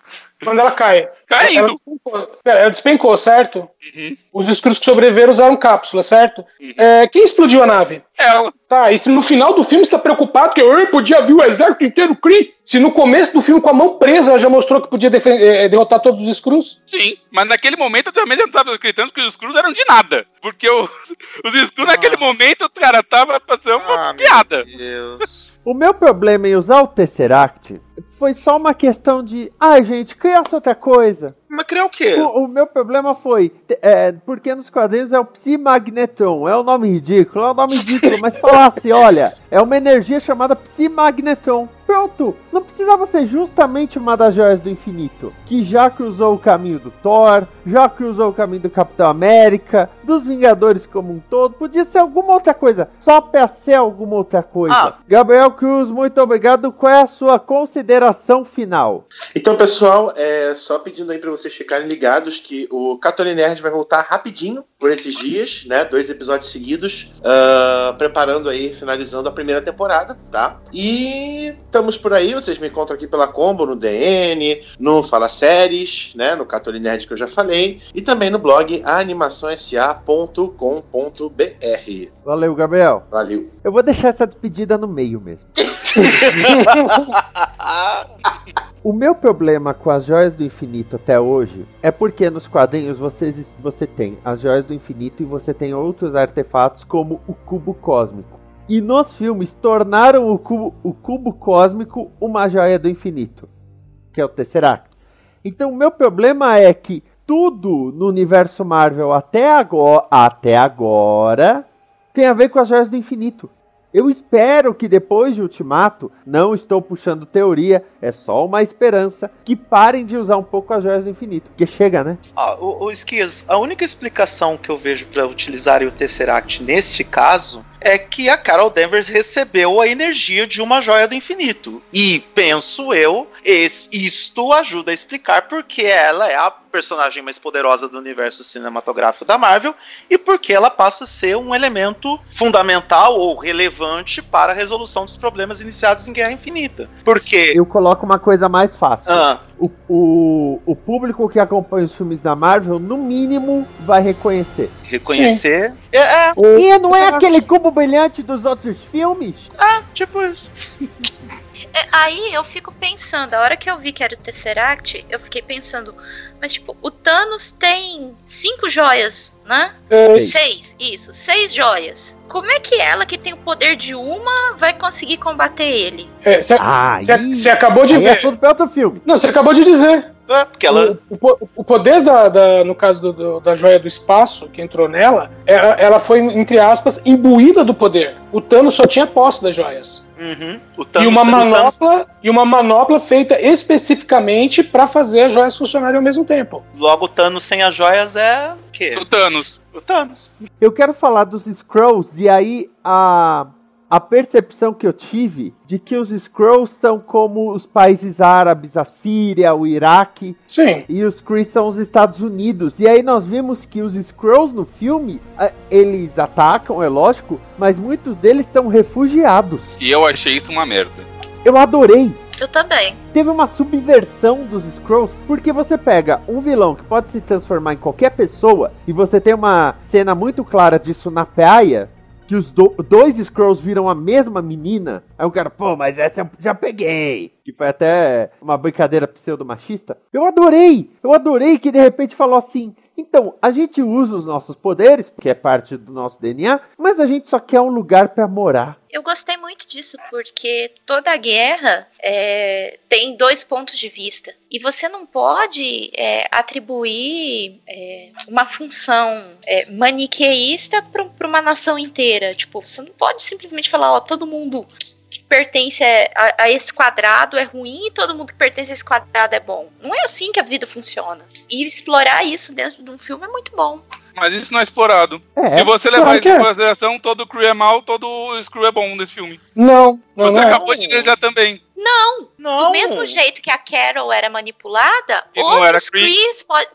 Quando ela cai. Ela Caindo. despencou, Pera, ela despencou, certo? Uhum. Os escuros que sobreviveram usaram cápsula, certo? Uhum. É, quem explodiu a nave? Ela. Tá, e se no final do filme você tá preocupado que eu podia vir o exército inteiro Kree? Se no começo do filme, com a mão presa, ela já mostrou que podia defen- eh, derrotar todos os Skrulls? Sim, mas naquele momento eu também não estava acreditando que os Skrulls eram de nada. Porque os Skrulls naquele momento, cara, tava passando uma Ah, piada. Meu Deus. O meu problema em usar o Tesseract foi só uma questão de, ai gente, criasse outra coisa. Mas criar o quê? O, o meu problema foi, é, porque nos quadrinhos é o Psimagnetron, é um nome ridículo, é um nome ridículo, mas falasse, olha, é uma energia chamada Psimagnetron. Pronto, não precisava ser justamente uma das joias do infinito, que já cruzou o caminho do Thor, já cruzou o caminho do Capitão América, dos Vingadores como um todo, podia ser alguma outra coisa, só pra ser alguma outra coisa. Ah. Gabriel Cruz, muito obrigado. Qual é a sua consideração final? Então, pessoal, é só pedindo aí pra vocês ficarem ligados que o Catoli Nerd vai voltar rapidinho por esses dias, né? Dois episódios seguidos, ah, preparando aí, finalizando a primeira temporada, tá? E estamos por aí, vocês me encontram aqui pela Combo, no DN, no Fala Séries, né? No Catoli Nerd que eu já falei, e também no blog animaçãosa.com.br. Valeu, Gabriel. Valeu. Eu vou deixar essa despedida no meio mesmo. O meu problema com as joias do infinito até hoje é porque nos quadrinhos vocês, você tem as joias do infinito e você tem outros artefatos como o cubo cósmico. E nos filmes tornaram o cubo, o cubo cósmico uma joia do infinito, que é o Tesseract. Então o meu problema é que tudo no universo Marvel até agora, até agora tem a ver com as joias do infinito. Eu espero que depois de Ultimato, não estou puxando teoria, é só uma esperança, que parem de usar um pouco as joias do infinito. Porque chega, né? Ah, o, o Esquias, a única explicação que eu vejo para utilizarem o Tesseract neste caso é que a Carol Danvers recebeu a energia de uma joia do infinito. E penso eu, es- isto ajuda a explicar porque ela é a personagem mais poderosa do universo cinematográfico da Marvel e porque ela passa a ser um elemento fundamental ou relevante para a resolução dos problemas iniciados em Guerra Infinita. Porque Eu coloco uma coisa mais fácil. ah, O, o, o público que acompanha os filmes da Marvel, no mínimo, vai reconhecer. reconhecer é, é, E não é aquele cubo brilhante dos outros filmes? é, tipo isso. É, aí eu fico pensando, a hora que eu vi que era o Tesseract, eu fiquei pensando, mas tipo, o Thanos tem cinco joias, né? É, Seis, isso, seis joias. Como é que ela, que tem o poder de uma, vai conseguir combater ele? é, Você Ah, acabou de aí é ver. pra outro filme. Não, você acabou de dizer. É, porque ela. O, o o poder da, da- no caso do- do- da joia do espaço que entrou nela, ela, ela foi, entre aspas, imbuída do poder. O Thanos só tinha posse das joias. Uhum, o e Thanos- uma o Thanos- manopla e uma manopla feita especificamente para fazer as joias funcionarem ao mesmo tempo. Logo, o Thanos sem as joias é. O quê? O Thanos. O Thanos. Eu quero falar dos Scrolls e aí a, a percepção que eu tive de que os Scrolls são como os países árabes, a Síria, o Iraque, Sim. e os Kree são os Estados Unidos. E aí nós vimos que os Scrolls no filme, ah, eles atacam, é lógico, mas muitos deles são refugiados. E eu achei isso uma merda. Eu adorei. Eu também. Teve uma subversão dos Scrolls, porque você pega um vilão que pode se transformar em qualquer pessoa, e você tem uma cena muito clara disso na praia, que os do- dois Scrolls viram a mesma menina. Aí o cara, pô, mas essa eu já peguei. Que foi até uma brincadeira pseudo-machista. Eu adorei! Eu adorei que de repente falou assim. Então, a gente usa os nossos poderes, que é parte do nosso DNA, mas a gente só quer um lugar pra morar. Eu gostei muito disso, porque toda guerra é, tem dois pontos de vista. E você não pode é, atribuir é, uma função é, maniqueísta para uma nação inteira. Tipo, você não pode simplesmente falar, ó, todo mundo pertence a, a esse quadrado é ruim e todo mundo que pertence a esse quadrado é bom. Não é assim que a vida funciona. E explorar isso dentro de um filme é muito bom. Mas isso não é explorado. É, Se você levar que isso em é. consideração, todo crew é mal, todo screw é bom nesse filme. Não, não, Você não é. acabou de dizer também. Não, Não. do mesmo jeito que a Carol era manipulada, E outros Kree.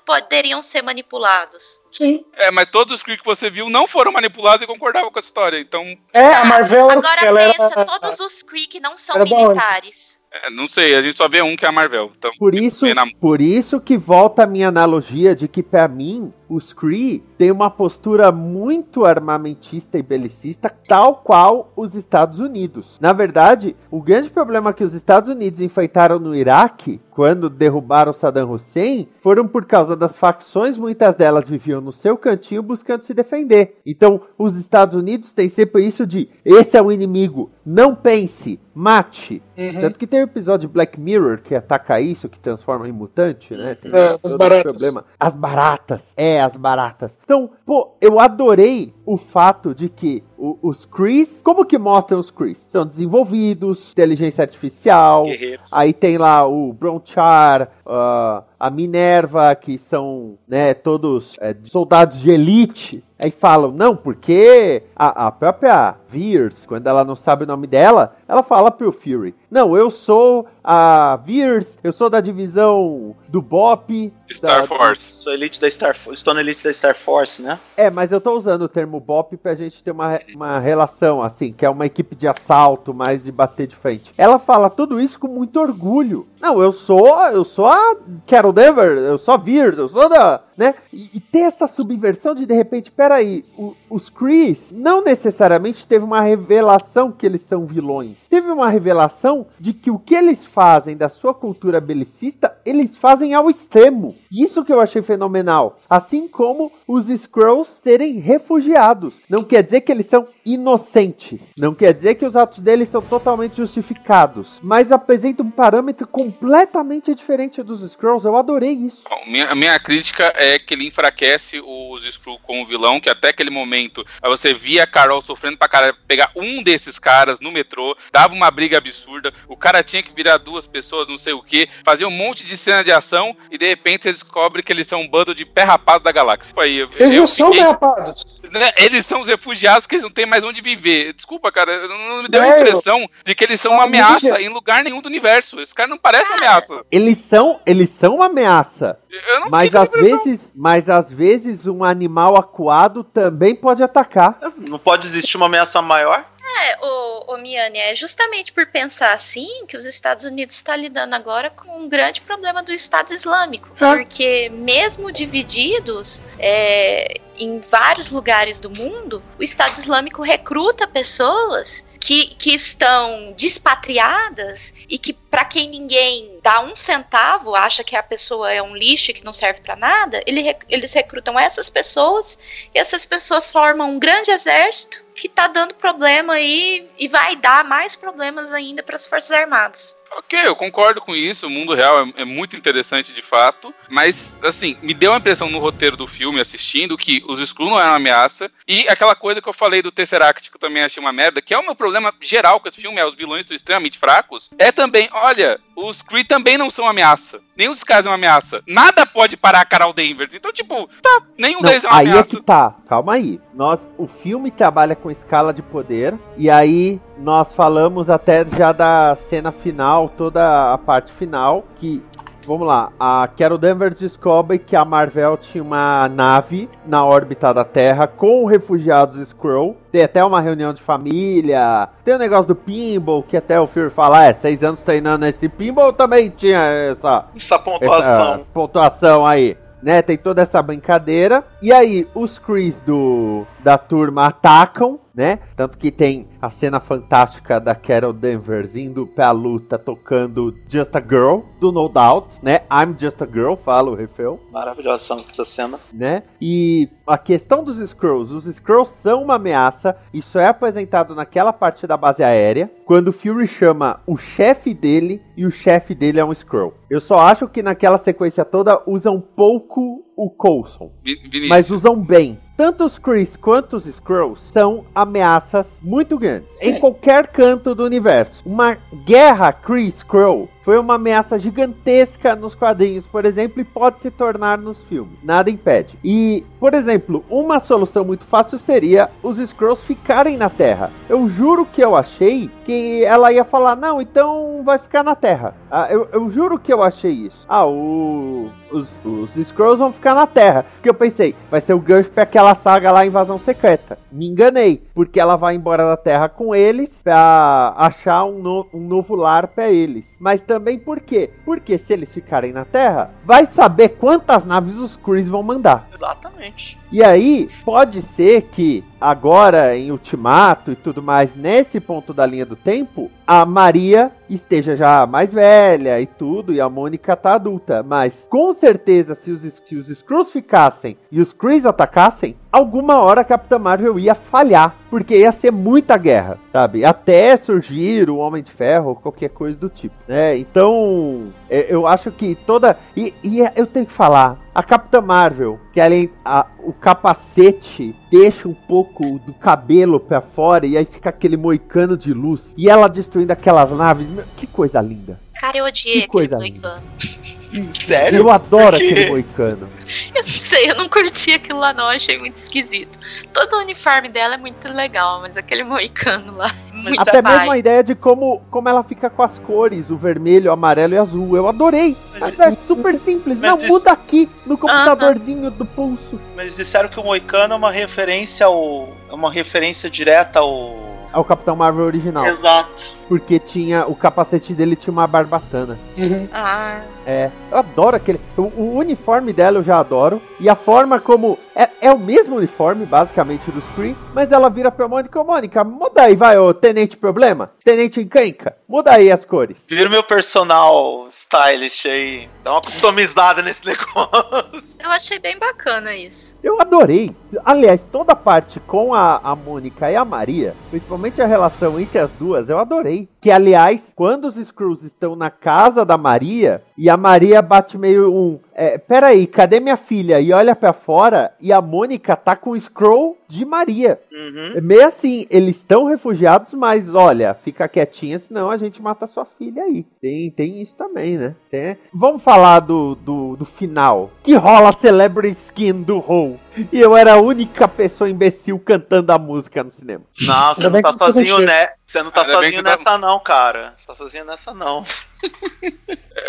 Poderiam ser manipulados. Sim. É, mas todos os crew que você viu não foram manipulados e concordavam com essa história. Então, É, a Marvel era, Agora ela pensa, era, todos os Kree que não são era militares. é, não sei, a gente só vê um que é a Marvel. Então, Por isso, na- por isso que volta a minha analogia de que, pra mim, os Kree têm uma postura muito armamentista e belicista, tal qual os Estados Unidos. Na verdade, o grande problema que os Estados Unidos enfrentaram no Iraque, quando derrubaram Saddam Hussein, foram por causa das facções, muitas delas viviam no seu cantinho buscando se defender. Então, os Estados Unidos têm sempre isso de: esse é o inimigo, não pense, mate. Uhum. Tanto que tem um episódio de Black Mirror que ataca isso, que transforma em mutante, né? Tem É, as baratas. As baratas. É, as baratas. Então, pô, eu adorei o fato de que o- os Krees, como que mostram os Krees? São desenvolvidos, inteligência artificial. Aí tem lá o Bronchar, ah, a Minerva, que são né, todos é, soldados de elite. Aí falam, não, porque a, a própria Veers, quando ela não sabe o nome dela, ela fala pro Fury: Não, eu sou a Veers, eu sou da divisão do BOP. Star da- Force. Sou elite da Star Force. Estou na elite da Star Force, né? É, mas eu tô usando o termo BOP pra gente ter uma, uma relação, assim, que é uma equipe de assalto, mais de bater de frente. Ela fala tudo isso com muito orgulho. Não, eu sou, eu sou a Carol Denver, eu sou a Veers, eu sou da, né? E, e ter essa subversão de, de repente, peraí, o, os Krees não necessariamente teve uma revelação que eles são vilões. Teve uma revelação de que o que eles fazem da sua cultura belicista, eles fazem ao extremo. Isso que eu achei fenomenal. Assim como os Skrulls serem refugiados. Não quer dizer que eles são inocentes. Não quer dizer que os atos deles são totalmente justificados. Mas apresenta um parâmetro completamente diferente dos Skrulls. Eu adorei isso. Minha, a minha crítica é que ele enfraquece os Skrull como vilão, que até aquele momento aí você via a Carol sofrendo pra cara pegar um desses caras no metrô, dava uma briga absurda, o cara tinha que virar duas pessoas, não sei o que, fazia um monte de cena de ação e de repente você descobre que eles são um bando de pé rapado da galáxia. Aí, eu, Eles não são fiquei- derrapados. né, Eles são os refugiados que eles não têm mais onde viver. Desculpa, cara, não, me deu a impressão de que eles são uma ameaça em lugar nenhum do universo. Esse cara não parece uma ameaça. Eles são, eles são uma ameaça. Eu não Mas às vezes, mas às vezes um animal acuado também pode atacar. Não pode existir uma ameaça maior? É, ô, ô Miane, é justamente por pensar assim que os Estados Unidos está lidando agora com um grande problema do Estado Islâmico. Ah. Porque mesmo divididos é, em vários lugares do mundo, o Estado Islâmico recruta pessoas que, que estão despatriadas e que para quem ninguém dá um centavo, acha que a pessoa é um lixo e que não serve para nada, ele, eles recrutam essas pessoas e essas pessoas formam um grande exército que tá dando problema aí e vai dar mais problemas ainda para as Forças Armadas. Ok, eu concordo com isso. O mundo real é, é muito interessante de fato. Mas, assim, me deu a impressão no roteiro do filme, assistindo, que os Skrull não eram uma ameaça. E aquela coisa que eu falei do Tesseract, que eu também achei uma merda, que é o meu problema geral com esse filme, é os vilões são extremamente fracos. É também, olha, os Kree também não são ameaça. Nenhum dos caras é uma ameaça. Nada pode parar a Carol Danvers. Então, tipo, tá, nenhum Não, deles é uma aí é ameaça. que tá. Calma aí. Nós, o filme trabalha com escala de poder e aí nós falamos até já da cena final, toda a parte final que Vamos lá, a Carol Danvers descobre que a Marvel tinha uma nave na órbita da Terra com refugiados Skrull. Tem até uma reunião de família. Tem o negócio do pinball, que até o Fury fala, é, seis anos treinando esse pinball também tinha essa Essa pontuação. essa pontuação aí. Né, tem toda essa brincadeira. E aí, os Krees do, da turma atacam. Né? Tanto que tem a cena fantástica da Carol Danvers indo pra luta tocando Just a Girl, do No Doubt, né? I'm Just a Girl, fala o refrão, Maravilhosa essa cena. né? E a questão dos Skrulls, os Skrulls são uma ameaça, isso é apresentado naquela parte da base aérea, quando o Fury chama o chefe dele e o chefe dele é um Skrull. Eu só acho que naquela sequência toda usam pouco o Coulson. Vi- Vinícius. Mas usam bem. Tanto os Chris quanto os Skrulls são ameaças muito grandes. Sim. Em qualquer canto do universo. Uma guerra Kree-Skrull foi uma ameaça gigantesca nos quadrinhos, por exemplo, e pode se tornar nos filmes. Nada impede. E, por exemplo, uma solução muito fácil seria os Skrulls ficarem na Terra. Eu juro que eu achei que ela ia falar, não, então vai ficar na Terra. Ah, eu, eu juro que eu achei isso. Ah, o, os, os Skrulls vão ficar na Terra. Porque eu pensei, vai ser o gancho pra aquela saga lá, Invasão Secreta. Me enganei, porque ela vai embora da Terra com eles pra achar um, no- um novo lar pra eles. Mas também por quê? Porque se eles ficarem na Terra, vai saber quantas naves os Krees vão mandar. Exatamente. E aí, pode ser que agora em Ultimato e tudo mais, nesse ponto da linha do tempo, a Maria esteja já mais velha e tudo, e a Mônica tá adulta. Mas com certeza, se os, se os Skrulls ficassem e os Krees atacassem, alguma hora a Capitã Marvel ia falhar. Porque ia ser muita guerra, sabe? Até surgir o Homem de Ferro ou qualquer coisa do tipo. né? Então, é, eu acho que toda. E, e é- eu tenho que falar, a Capitã Marvel, que além a- o capacete deixa um pouco do cabelo pra fora e aí fica aquele moicano de luz e ela destruindo aquelas naves, que coisa linda. Cara, eu odiei Que coisa aquele linda. Sério? Eu adoro aquele moicano. Eu não sei, eu não curti aquilo lá não, achei muito esquisito. Todo o uniforme dela é muito legal, mas aquele moicano lá é muito Até mesmo a ideia de como, como ela fica com as cores, o vermelho, o amarelo e azul. Eu adorei. Mas- é super simples. Não, muda aqui no computadorzinho do pulso. Mas disseram que o Moicano é uma referência ao. É uma referência direta ao. É o Capitão Marvel original. Exato. Porque tinha. O capacete dele tinha uma barbatana. Uhum. Ah, É, eu adoro aquele. O, o uniforme dela eu já adoro. E a forma como. É, é o mesmo uniforme, basicamente, do Screen. Mas ela vira pra Mônica: Ô, Mônica, muda aí, vai, ô Tenente Problema. Tenente Encrenca. Muda aí as cores. Vira meu personal stylist aí. Dá uma customizada nesse negócio. eu achei bem bacana isso. Eu adorei. Aliás, toda a parte com a, a Mônica e a Maria, principalmente a relação entre as duas, eu adorei. think Que, aliás, quando os Skrulls estão na casa da Maria, e a Maria bate meio um. É, peraí, cadê minha filha? E olha pra fora, e a Mônica tá com o Skrull de Maria. Uhum. É meio assim, eles estão refugiados, mas olha, fica quietinha, senão a gente mata sua filha aí. Tem, tem isso também, né? Tem- Vamos falar do, do, do final. Que rola a Celebrity Skin do Hole. E eu era a única pessoa imbecil cantando a música no cinema. Não, você Ainda não tá sozinho, né? Você não tá sozinho tá- nessa, não, cara. Você tá sozinho nessa, não.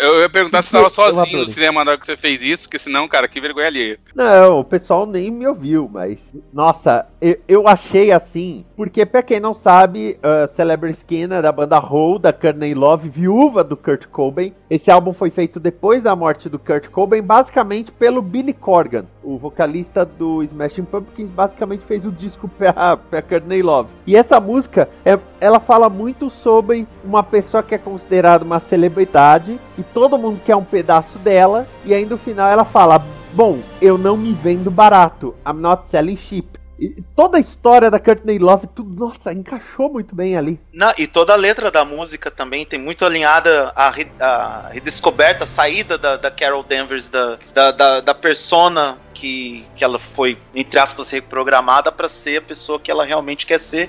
Eu ia perguntar se tava sozinho no cinema na hora que você fez isso, porque senão, cara, que vergonha alheia. Não, o pessoal nem me ouviu, mas. Nossa, eu, eu achei assim. Porque, pra quem não sabe, uh, Celebrity Skin é da banda Hole, da Courtney Love, viúva do Kurt Cobain. Esse álbum foi feito depois da morte do Kurt Cobain, basicamente pelo Billy Corgan, o vocalista do Smashing Pumpkins, basicamente fez o disco pra, pra Courtney Love. E essa música, é, ela fala muito sobre uma pessoa que é considerada uma celebridade e todo mundo quer um pedaço dela. E aí no final ela fala: Bom, eu não me vendo barato. I'm not selling cheap. E toda a história da Courtney Love, tudo, nossa, encaixou muito bem ali. Não, e toda a letra da música também tem muito alinhada a, re- a redescoberta, a saída da, da Carol Danvers, da, da, da, da persona que, que ela foi, entre aspas, reprogramada para ser a pessoa que ela realmente quer ser.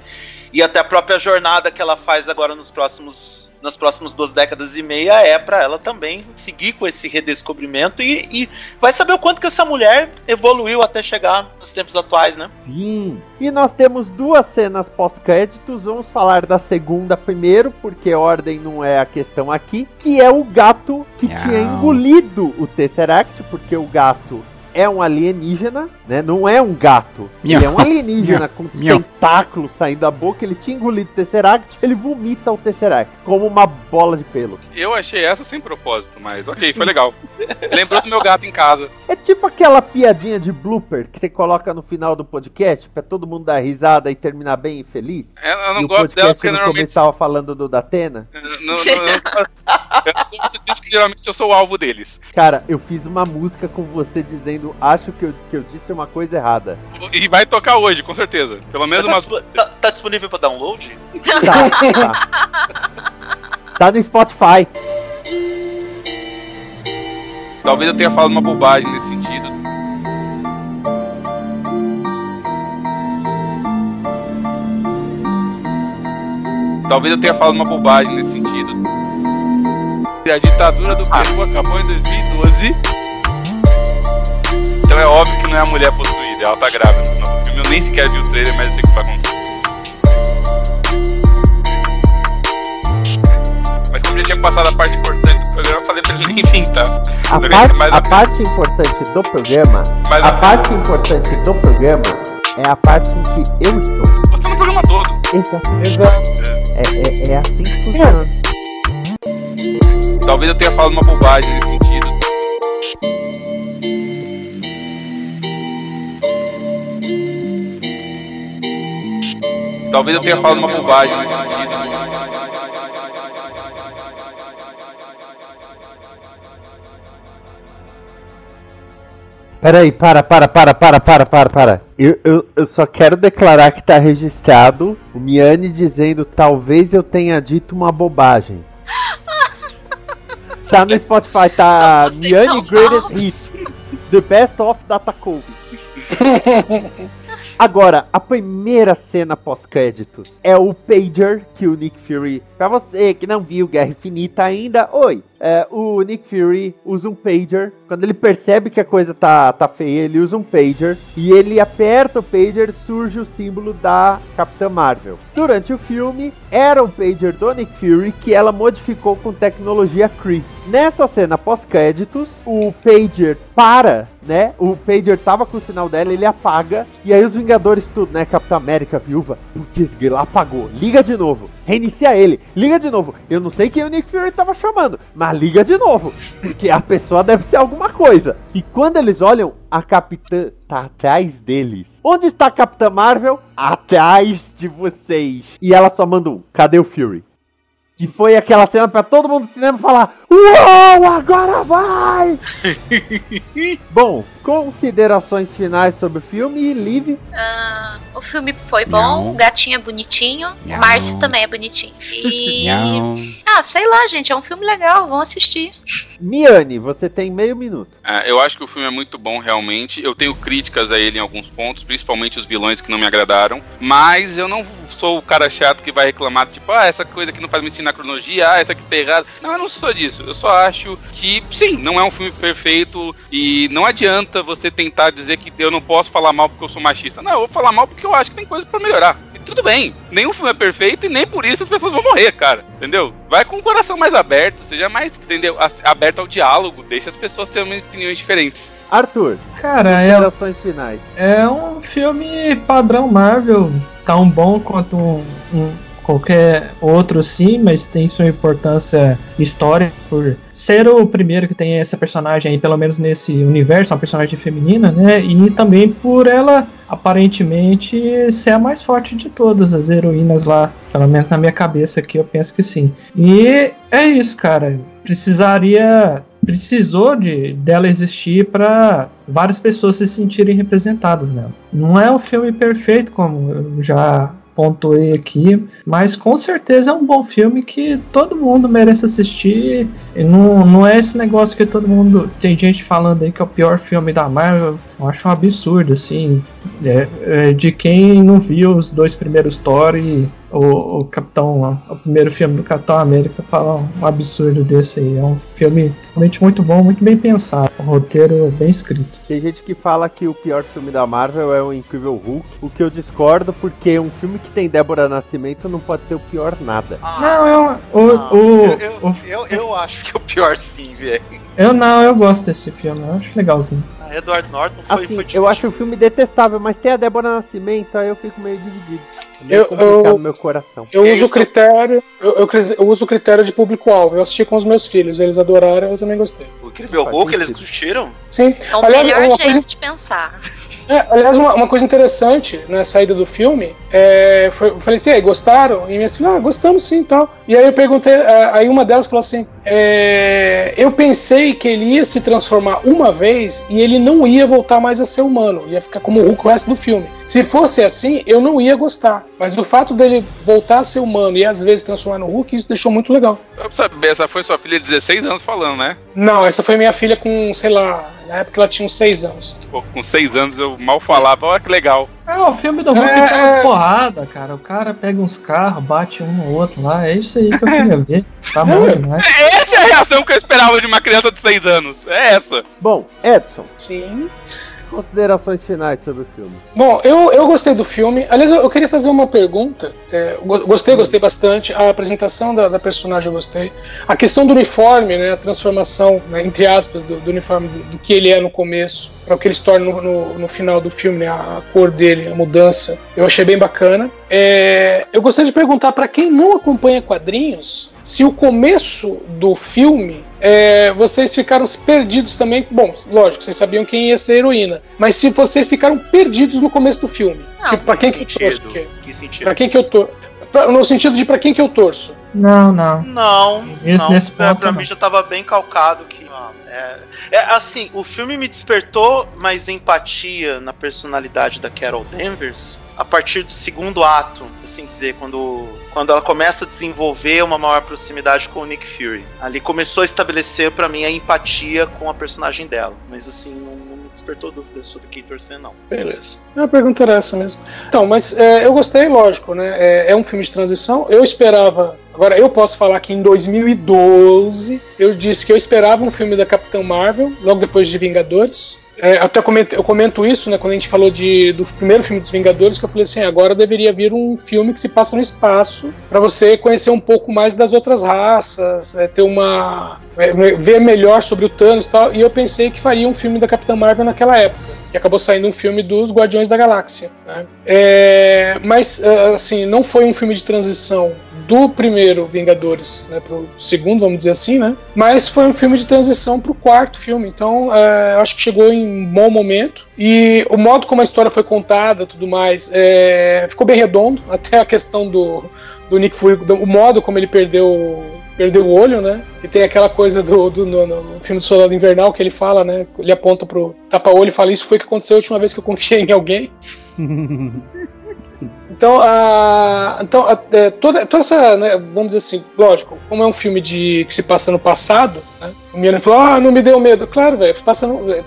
E até a própria jornada que ela faz agora nos próximos. Nas próximas duas décadas e meia é para ela também seguir com esse redescobrimento e, e vai saber o quanto que essa mulher evoluiu até chegar nos tempos atuais, né? Sim. E nós temos duas cenas pós-créditos. Vamos falar da segunda primeiro, porque ordem não é a questão aqui. Que é o gato que Não. tinha engolido o Tesseract, porque o gato é um alienígena, né? Não é um gato. Ele é um alienígena com tentáculos saindo da boca. Ele tinha engolido o Tesseract, ele vomita o Tesseract como uma bola de pelo. Eu achei essa sem propósito, mas ok, foi legal. Lembrou do meu gato em casa. É tipo aquela piadinha de blooper que você coloca no final do podcast pra todo mundo dar risada e terminar bem e feliz. Eu eu não e o gosto podcast dela porque normalmente. tava falando do Datena. Não, não, não, eu não gosto disso que geralmente eu sou o alvo deles. Cara, eu fiz uma música com você dizendo acho que eu, que eu disse uma coisa errada. E vai tocar hoje, com certeza. Pelo menos Tá, dispo- tá- tá disponível pra download? Tá, tá. Tá no Spotify. Talvez eu tenha falado uma bobagem nesse sentido. Talvez eu tenha falado uma bobagem nesse sentido. A ditadura do Peru acabou em 2012. Então é óbvio que não é a mulher possuída, ela tá grávida no final do filme. Eu nem sequer vi o trailer, mas eu sei que isso vai acontecer. Mas como já tinha passado a parte importante do programa, eu falei pra ele nem vir, tá? A, par- a a- parte importante do programa, Mas a a- parte importante do programa é a parte em que eu estou. Você tá no programa todo. Exato. Exato. É, é, é assim que funciona. Talvez eu tenha falado uma bobagem nesse Talvez eu tenha falado uma bobagem nesse sentido. Peraí, para, para, para, para, para, para, para. Eu, eu, eu só quero declarar que tá registrado o Miane dizendo talvez eu tenha dito uma bobagem. Tá no Spotify, tá Miane Greatest. Hits. The Best of Data Cove. Agora, a primeira cena pós-créditos é o pager que o Nick Fury. Pra você que não viu Guerra Infinita ainda, oi. É, o Nick Fury usa um pager. Quando ele percebe que a coisa tá, tá feia, ele usa um pager. E ele aperta o pager, surge o símbolo da Capitã Marvel. Durante o filme, era o pager do Nick Fury que ela modificou com tecnologia Kree. Nessa cena pós-créditos, o pager para, né? O pager tava com o sinal dela, ele apaga. E aí os Vingadores tudo, né? Capitão América, viúva. Putz, grila, apagou. Liga de novo. Reinicia ele. Liga de novo. Eu não sei quem o Nick Fury tava chamando, mas liga de novo. Porque a pessoa deve ser alguma coisa. E quando eles olham, a Capitã tá atrás deles. Onde está a Capitã Marvel? Atrás de vocês. E ela só manda um. Cadê o Fury? Que foi aquela cena pra todo mundo do cinema falar: Uou, agora vai! Bom, considerações finais sobre o filme, Liv. Ah, o filme foi bom, Não. o gatinho é bonitinho, Não. o Márcio também é bonitinho. E. Não. Ah, sei lá, gente, é um filme legal, vão assistir. Miane, você tem meio minuto. Ah, eu acho que o filme é muito bom, realmente. Eu tenho críticas a ele em alguns pontos, principalmente os vilões que não me agradaram. Mas eu não sou o cara chato que vai reclamar, tipo, ah, essa coisa aqui não faz sentido na cronologia, ah, essa aqui tá errada. Não, eu não sou disso. Eu só acho que, sim, não é um filme perfeito e não adianta você tentar dizer que eu não posso falar mal porque eu sou machista. Não, eu vou falar mal porque eu acho que tem coisa pra melhorar. E tudo bem, nenhum filme é perfeito e nem por isso as pessoas vão morrer, cara. Entendeu? Vai com o coração mais aberto, seja mais, entendeu? Aberto ao diálogo, deixa as pessoas terem opiniões diferentes. Arthur, Cara, é, finais. é um filme padrão Marvel, tão bom quanto um, um- qualquer outro sim, mas tem sua importância histórica por ser o primeiro que tem essa personagem aí, pelo menos nesse universo, uma personagem feminina, né? E também por ela aparentemente ser a mais forte de todas as heroínas lá, pelo menos na minha cabeça aqui, eu penso que sim. E é isso, cara. Precisaria precisou de dela existir para várias pessoas se sentirem representadas nela. Não é um filme perfeito, como eu já pontuei aqui, mas com certeza é um bom filme que todo mundo merece assistir. E não, não é esse negócio que todo mundo. Tem gente falando aí que é o pior filme da Marvel. Eu acho um absurdo, assim. É, é, de quem não viu os dois primeiros Thor e o, o Capitão, o primeiro filme do Capitão América, falar um absurdo desse aí. É um filme realmente muito bom, muito bem pensado. Um roteiro bem escrito. Tem gente que fala que o pior filme da Marvel é o Incrível Hulk, o que eu discordo porque um filme que tem Débora Nascimento não pode ser o pior nada. Não, eu, o, Ah, o, eu, eu, o- eu, eu acho que é o pior sim, velho. eu não, eu gosto desse filme, eu acho legalzinho. Edward Norton foi, Assim, foi eu acho o filme detestável, mas tem a Débora Nascimento, aí eu fico meio dividido. Meio Eu- complicado eu- no meu coração. Eu uso o critério. Eu, eu eu uso o critério de público-alvo. Eu assisti com os meus filhos, eles adoraram, eu também gostei. O Incrível Hulk, eles curtiram? Sim. É o Aliás, melhor uma jeito coisa- de pensar. É, aliás, uma, uma coisa interessante na saída do filme, é, foi, eu falei assim, "E aí, gostaram? E minhas filhas, ah, gostamos sim e tal. E aí eu perguntei, é, aí uma delas falou assim, é, eu pensei que ele ia se transformar uma vez e ele não ia voltar mais a ser humano, ia ficar como o Hulk o resto do filme. Se fosse assim, eu não ia gostar. Mas o fato dele voltar a ser humano e às vezes transformar no Hulk, isso deixou muito legal. Saber, essa foi sua filha de 16 anos falando, né? Não, essa foi minha filha com, sei lá, na época ela tinha uns 6 anos. Pô, com 6 anos eu mal falava, olha que legal. É, o filme do Hulk É, tem umas é. porradas, cara. O cara pega uns carros, bate um no outro lá. É isso aí que eu queria ver. Tá bom demais. Essa é a reação que eu esperava de uma criança de 6 anos. É essa. Bom, Edson, Sim. Considerações finais sobre o filme. Bom, eu, eu gostei do filme. Aliás, eu, eu queria fazer uma pergunta. É, gostei, gostei bastante. A apresentação da, da personagem eu gostei. A questão do uniforme, né, a transformação, né, entre aspas, do, do uniforme, do, do que ele é no começo, para o que ele se torna no, no, no final do filme, né, a, a cor dele, a mudança, eu achei bem bacana. É, eu gostaria de perguntar para quem não acompanha quadrinhos se o começo do filme é, vocês ficaram perdidos também. Bom, lógico, vocês sabiam quem ia ser a heroína, mas se vocês ficaram perdidos no começo do filme, Não, tipo, para quem que eu sentido? torço? quê? Que sentido? Pra quem que eu torço? No sentido de para quem que eu torço? Não, não. Não, não. nesse pra, ponto, pra não. mim já tava bem calcado que. ah, é, é, assim, o filme me despertou mais empatia na personalidade da Carol Danvers a partir do segundo ato, assim dizer, quando, quando ela começa a desenvolver uma maior proximidade com o Nick Fury. Ali começou a estabelecer pra mim a empatia com a personagem dela, mas assim, não, não me despertou dúvidas sobre quem torcer, não. Beleza. A pergunta era essa mesmo. Então, mas é, eu gostei, lógico, né? É, é um filme de transição. Eu esperava. Agora, eu posso falar que em 2012 eu disse que eu esperava um filme da Capitã Marvel, logo depois de Vingadores. É, até comento, eu comento isso, né, quando a gente falou de, do primeiro filme dos Vingadores, que eu falei assim, agora deveria vir um filme que se passa no espaço, para você conhecer um pouco mais das outras raças, é, ter uma é, ver melhor sobre o Thanos e tal. E eu pensei que faria um filme da Capitã Marvel naquela época. E acabou saindo um filme dos Guardiões da Galáxia. né? É, mas, é, assim, não foi um filme de transição do primeiro Vingadores né, pro segundo, vamos dizer assim, né? Mas foi um filme de transição pro quarto filme. Então, é, acho que chegou em bom momento. E o modo como a história foi contada, tudo mais, é, ficou bem redondo. Até a questão do, do Nick Fury, do- o modo como ele perdeu perdeu o olho, né? E tem aquela coisa do, do no, no filme do Soldado Invernal que ele fala, né? Ele aponta pro tapa-olho e fala: Isso foi o que aconteceu a última vez que eu confiei em alguém. Então, a, então a, é, toda, toda essa, né, vamos dizer assim, lógico, como é um filme de que se passa no passado, né, o Miano falou, ah, não me deu medo. Claro, velho,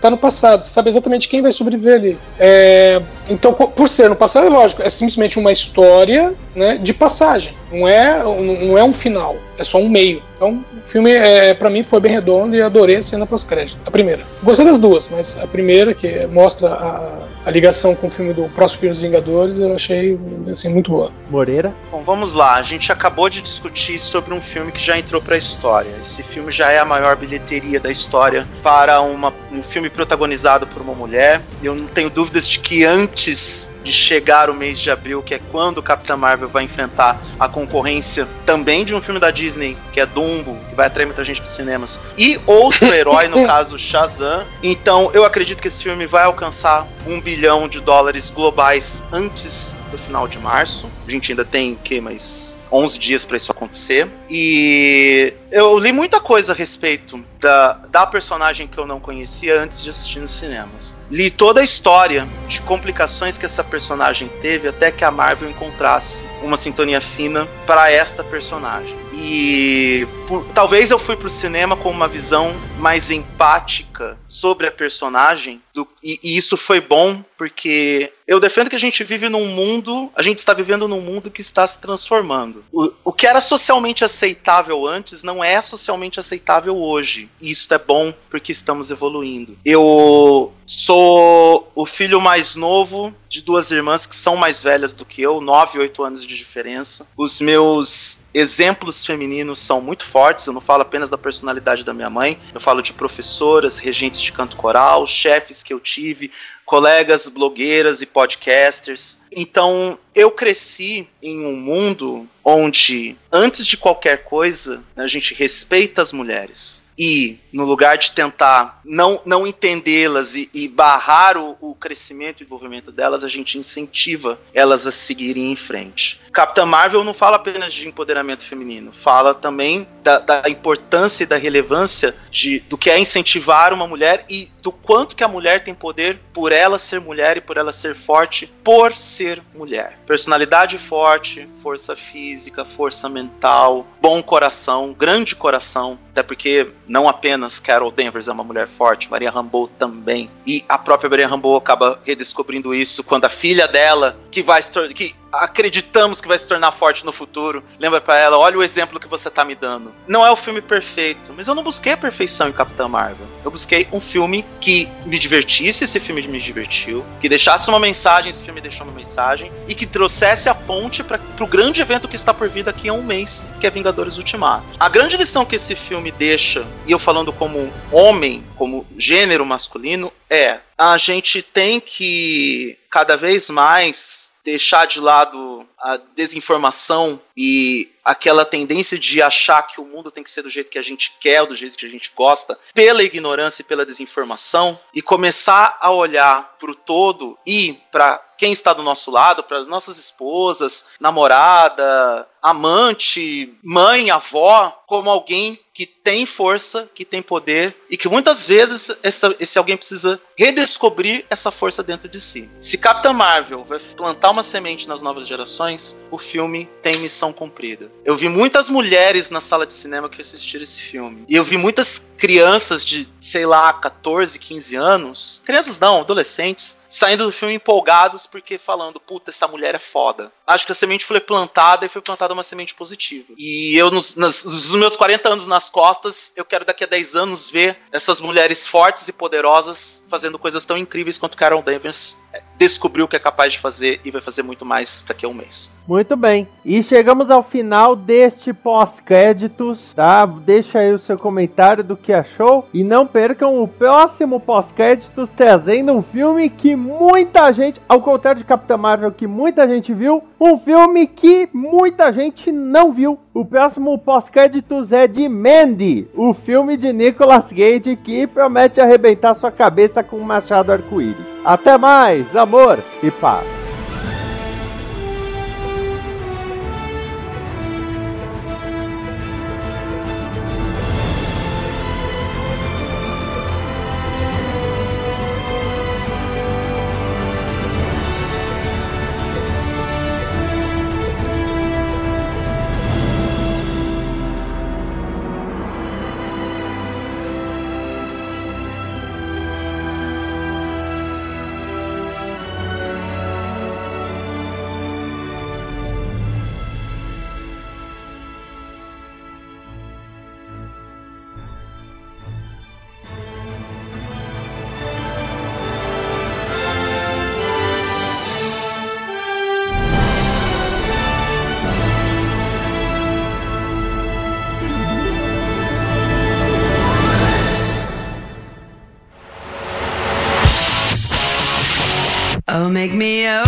tá no passado, você sabe exatamente quem vai sobreviver ali. É, então, por ser no passado, é lógico, é simplesmente uma história né, de passagem, não é, não é um final, é só um meio. Então, o filme, é, para mim, foi bem redondo e adorei a cena pós-crédito. A primeira. Gostei das duas, mas a primeira, que mostra a, a ligação com o filme do próximo filme dos Vingadores, eu achei assim, muito boa. Moreira. Bom, vamos lá. A gente acabou de discutir sobre um filme que já entrou pra história. Esse filme já é a maior bilheteria da história para uma- um filme protagonizado por uma mulher. Eu não tenho dúvidas de que antes de chegar o mês de abril, que é quando o Capitã Marvel vai enfrentar a concorrência também de um filme da Disney, que é Dumbo, que vai atrair muita gente para cinemas, e outro herói, no caso Shazam. Então, eu acredito que esse filme vai alcançar um bilhão de dólares globais antes do final de março. A gente ainda tem o que mais 11 dias para isso acontecer. E eu li muita coisa a respeito da, da personagem que eu não conhecia antes de assistir nos cinemas. Li toda a história de complicações que essa personagem teve até que a Marvel encontrasse uma sintonia fina para esta personagem. E por- talvez eu fui pro cinema com uma visão mais empática sobre a personagem, do- e, e isso foi bom porque eu defendo que a gente vive num mundo, a gente está vivendo num mundo que está se transformando. O, o que era socialmente aceitável antes não é socialmente aceitável hoje. E isso é bom porque estamos evoluindo. Eu sou o filho mais novo de duas irmãs que são mais velhas do que eu, 9 e 8 anos de diferença. Os meus exemplos femininos são muito fortes. Eu não falo apenas da personalidade da minha mãe, eu falo de professoras, regentes de canto coral, chefes que eu tive, colegas blogueiras e podcasters. Então, eu cresci em um mundo onde, antes de qualquer coisa, a gente respeita as mulheres. E, no lugar de tentar não, não entendê-las e, e, barrar o, o, crescimento e desenvolvimento delas, a gente incentiva elas a seguirem em frente. Capitã Marvel não fala apenas de empoderamento feminino, fala também da, da importância e da relevância de, do que é incentivar uma mulher e do quanto que a mulher tem poder por ela ser mulher e por ela ser forte por ser mulher. Personalidade forte, força física, força mental, bom coração, grande coração, até porque não apenas Carol Danvers é uma mulher forte, Maria Rambeau também. E a própria Maria Rambeau acaba redescobrindo isso quando a filha dela, que vai que acreditamos que vai se tornar forte no futuro. Lembra para ela, olha o exemplo que você tá me dando. Não é o filme perfeito, mas eu não busquei a perfeição em Capitã Marvel. Eu busquei um filme que me divertisse, esse filme me divertiu, que deixasse uma mensagem, esse filme deixou uma mensagem, e que trouxesse a ponte para pro grande evento que está por vir daqui a um mês, que é Vingadores Ultimato. A grande lição que esse filme deixa, e eu falando como homem, como gênero masculino, é a gente tem que cada vez mais deixar de lado a desinformação e aquela tendência de achar que o mundo tem que ser do jeito que a gente quer, do jeito que a gente gosta, pela ignorância e pela desinformação, e começar a olhar para o todo e para quem está do nosso lado, para nossas esposas, namorada, amante, mãe, avó, como alguém que tem força, que tem poder e que muitas vezes essa, esse alguém precisa redescobrir essa força dentro de si. Se Capitã Marvel vai plantar uma semente nas novas gerações, o filme tem missão cumprida. Eu vi muitas mulheres na sala de cinema que assistiram esse filme. E eu vi muitas crianças de, sei lá, 14, 15 anos, crianças não, adolescentes, saindo do filme empolgados porque falando, puta, essa mulher é foda. Acho que a semente foi plantada e foi plantada uma semente positiva. E eu, nos, nas, nos meus 40 anos nas costas, eu quero daqui a 10 anos ver essas mulheres fortes e poderosas fazendo coisas tão incríveis quanto Carol Danvers descobriu que é capaz de fazer e vai fazer muito mais daqui a um mês. Muito bem. E chegamos ao final deste pós-créditos, tá? Deixa aí o seu comentário do que achou e não percam o próximo pós-créditos trazendo um filme que muita gente, ao contrário de Capitã Marvel, que muita gente viu, um filme que muita gente não viu. O próximo pós-créditos é de Mandy, o filme de Nicolas Cage que promete arrebentar sua cabeça com um machado arco-íris. Até mais, amor e paz. make me a.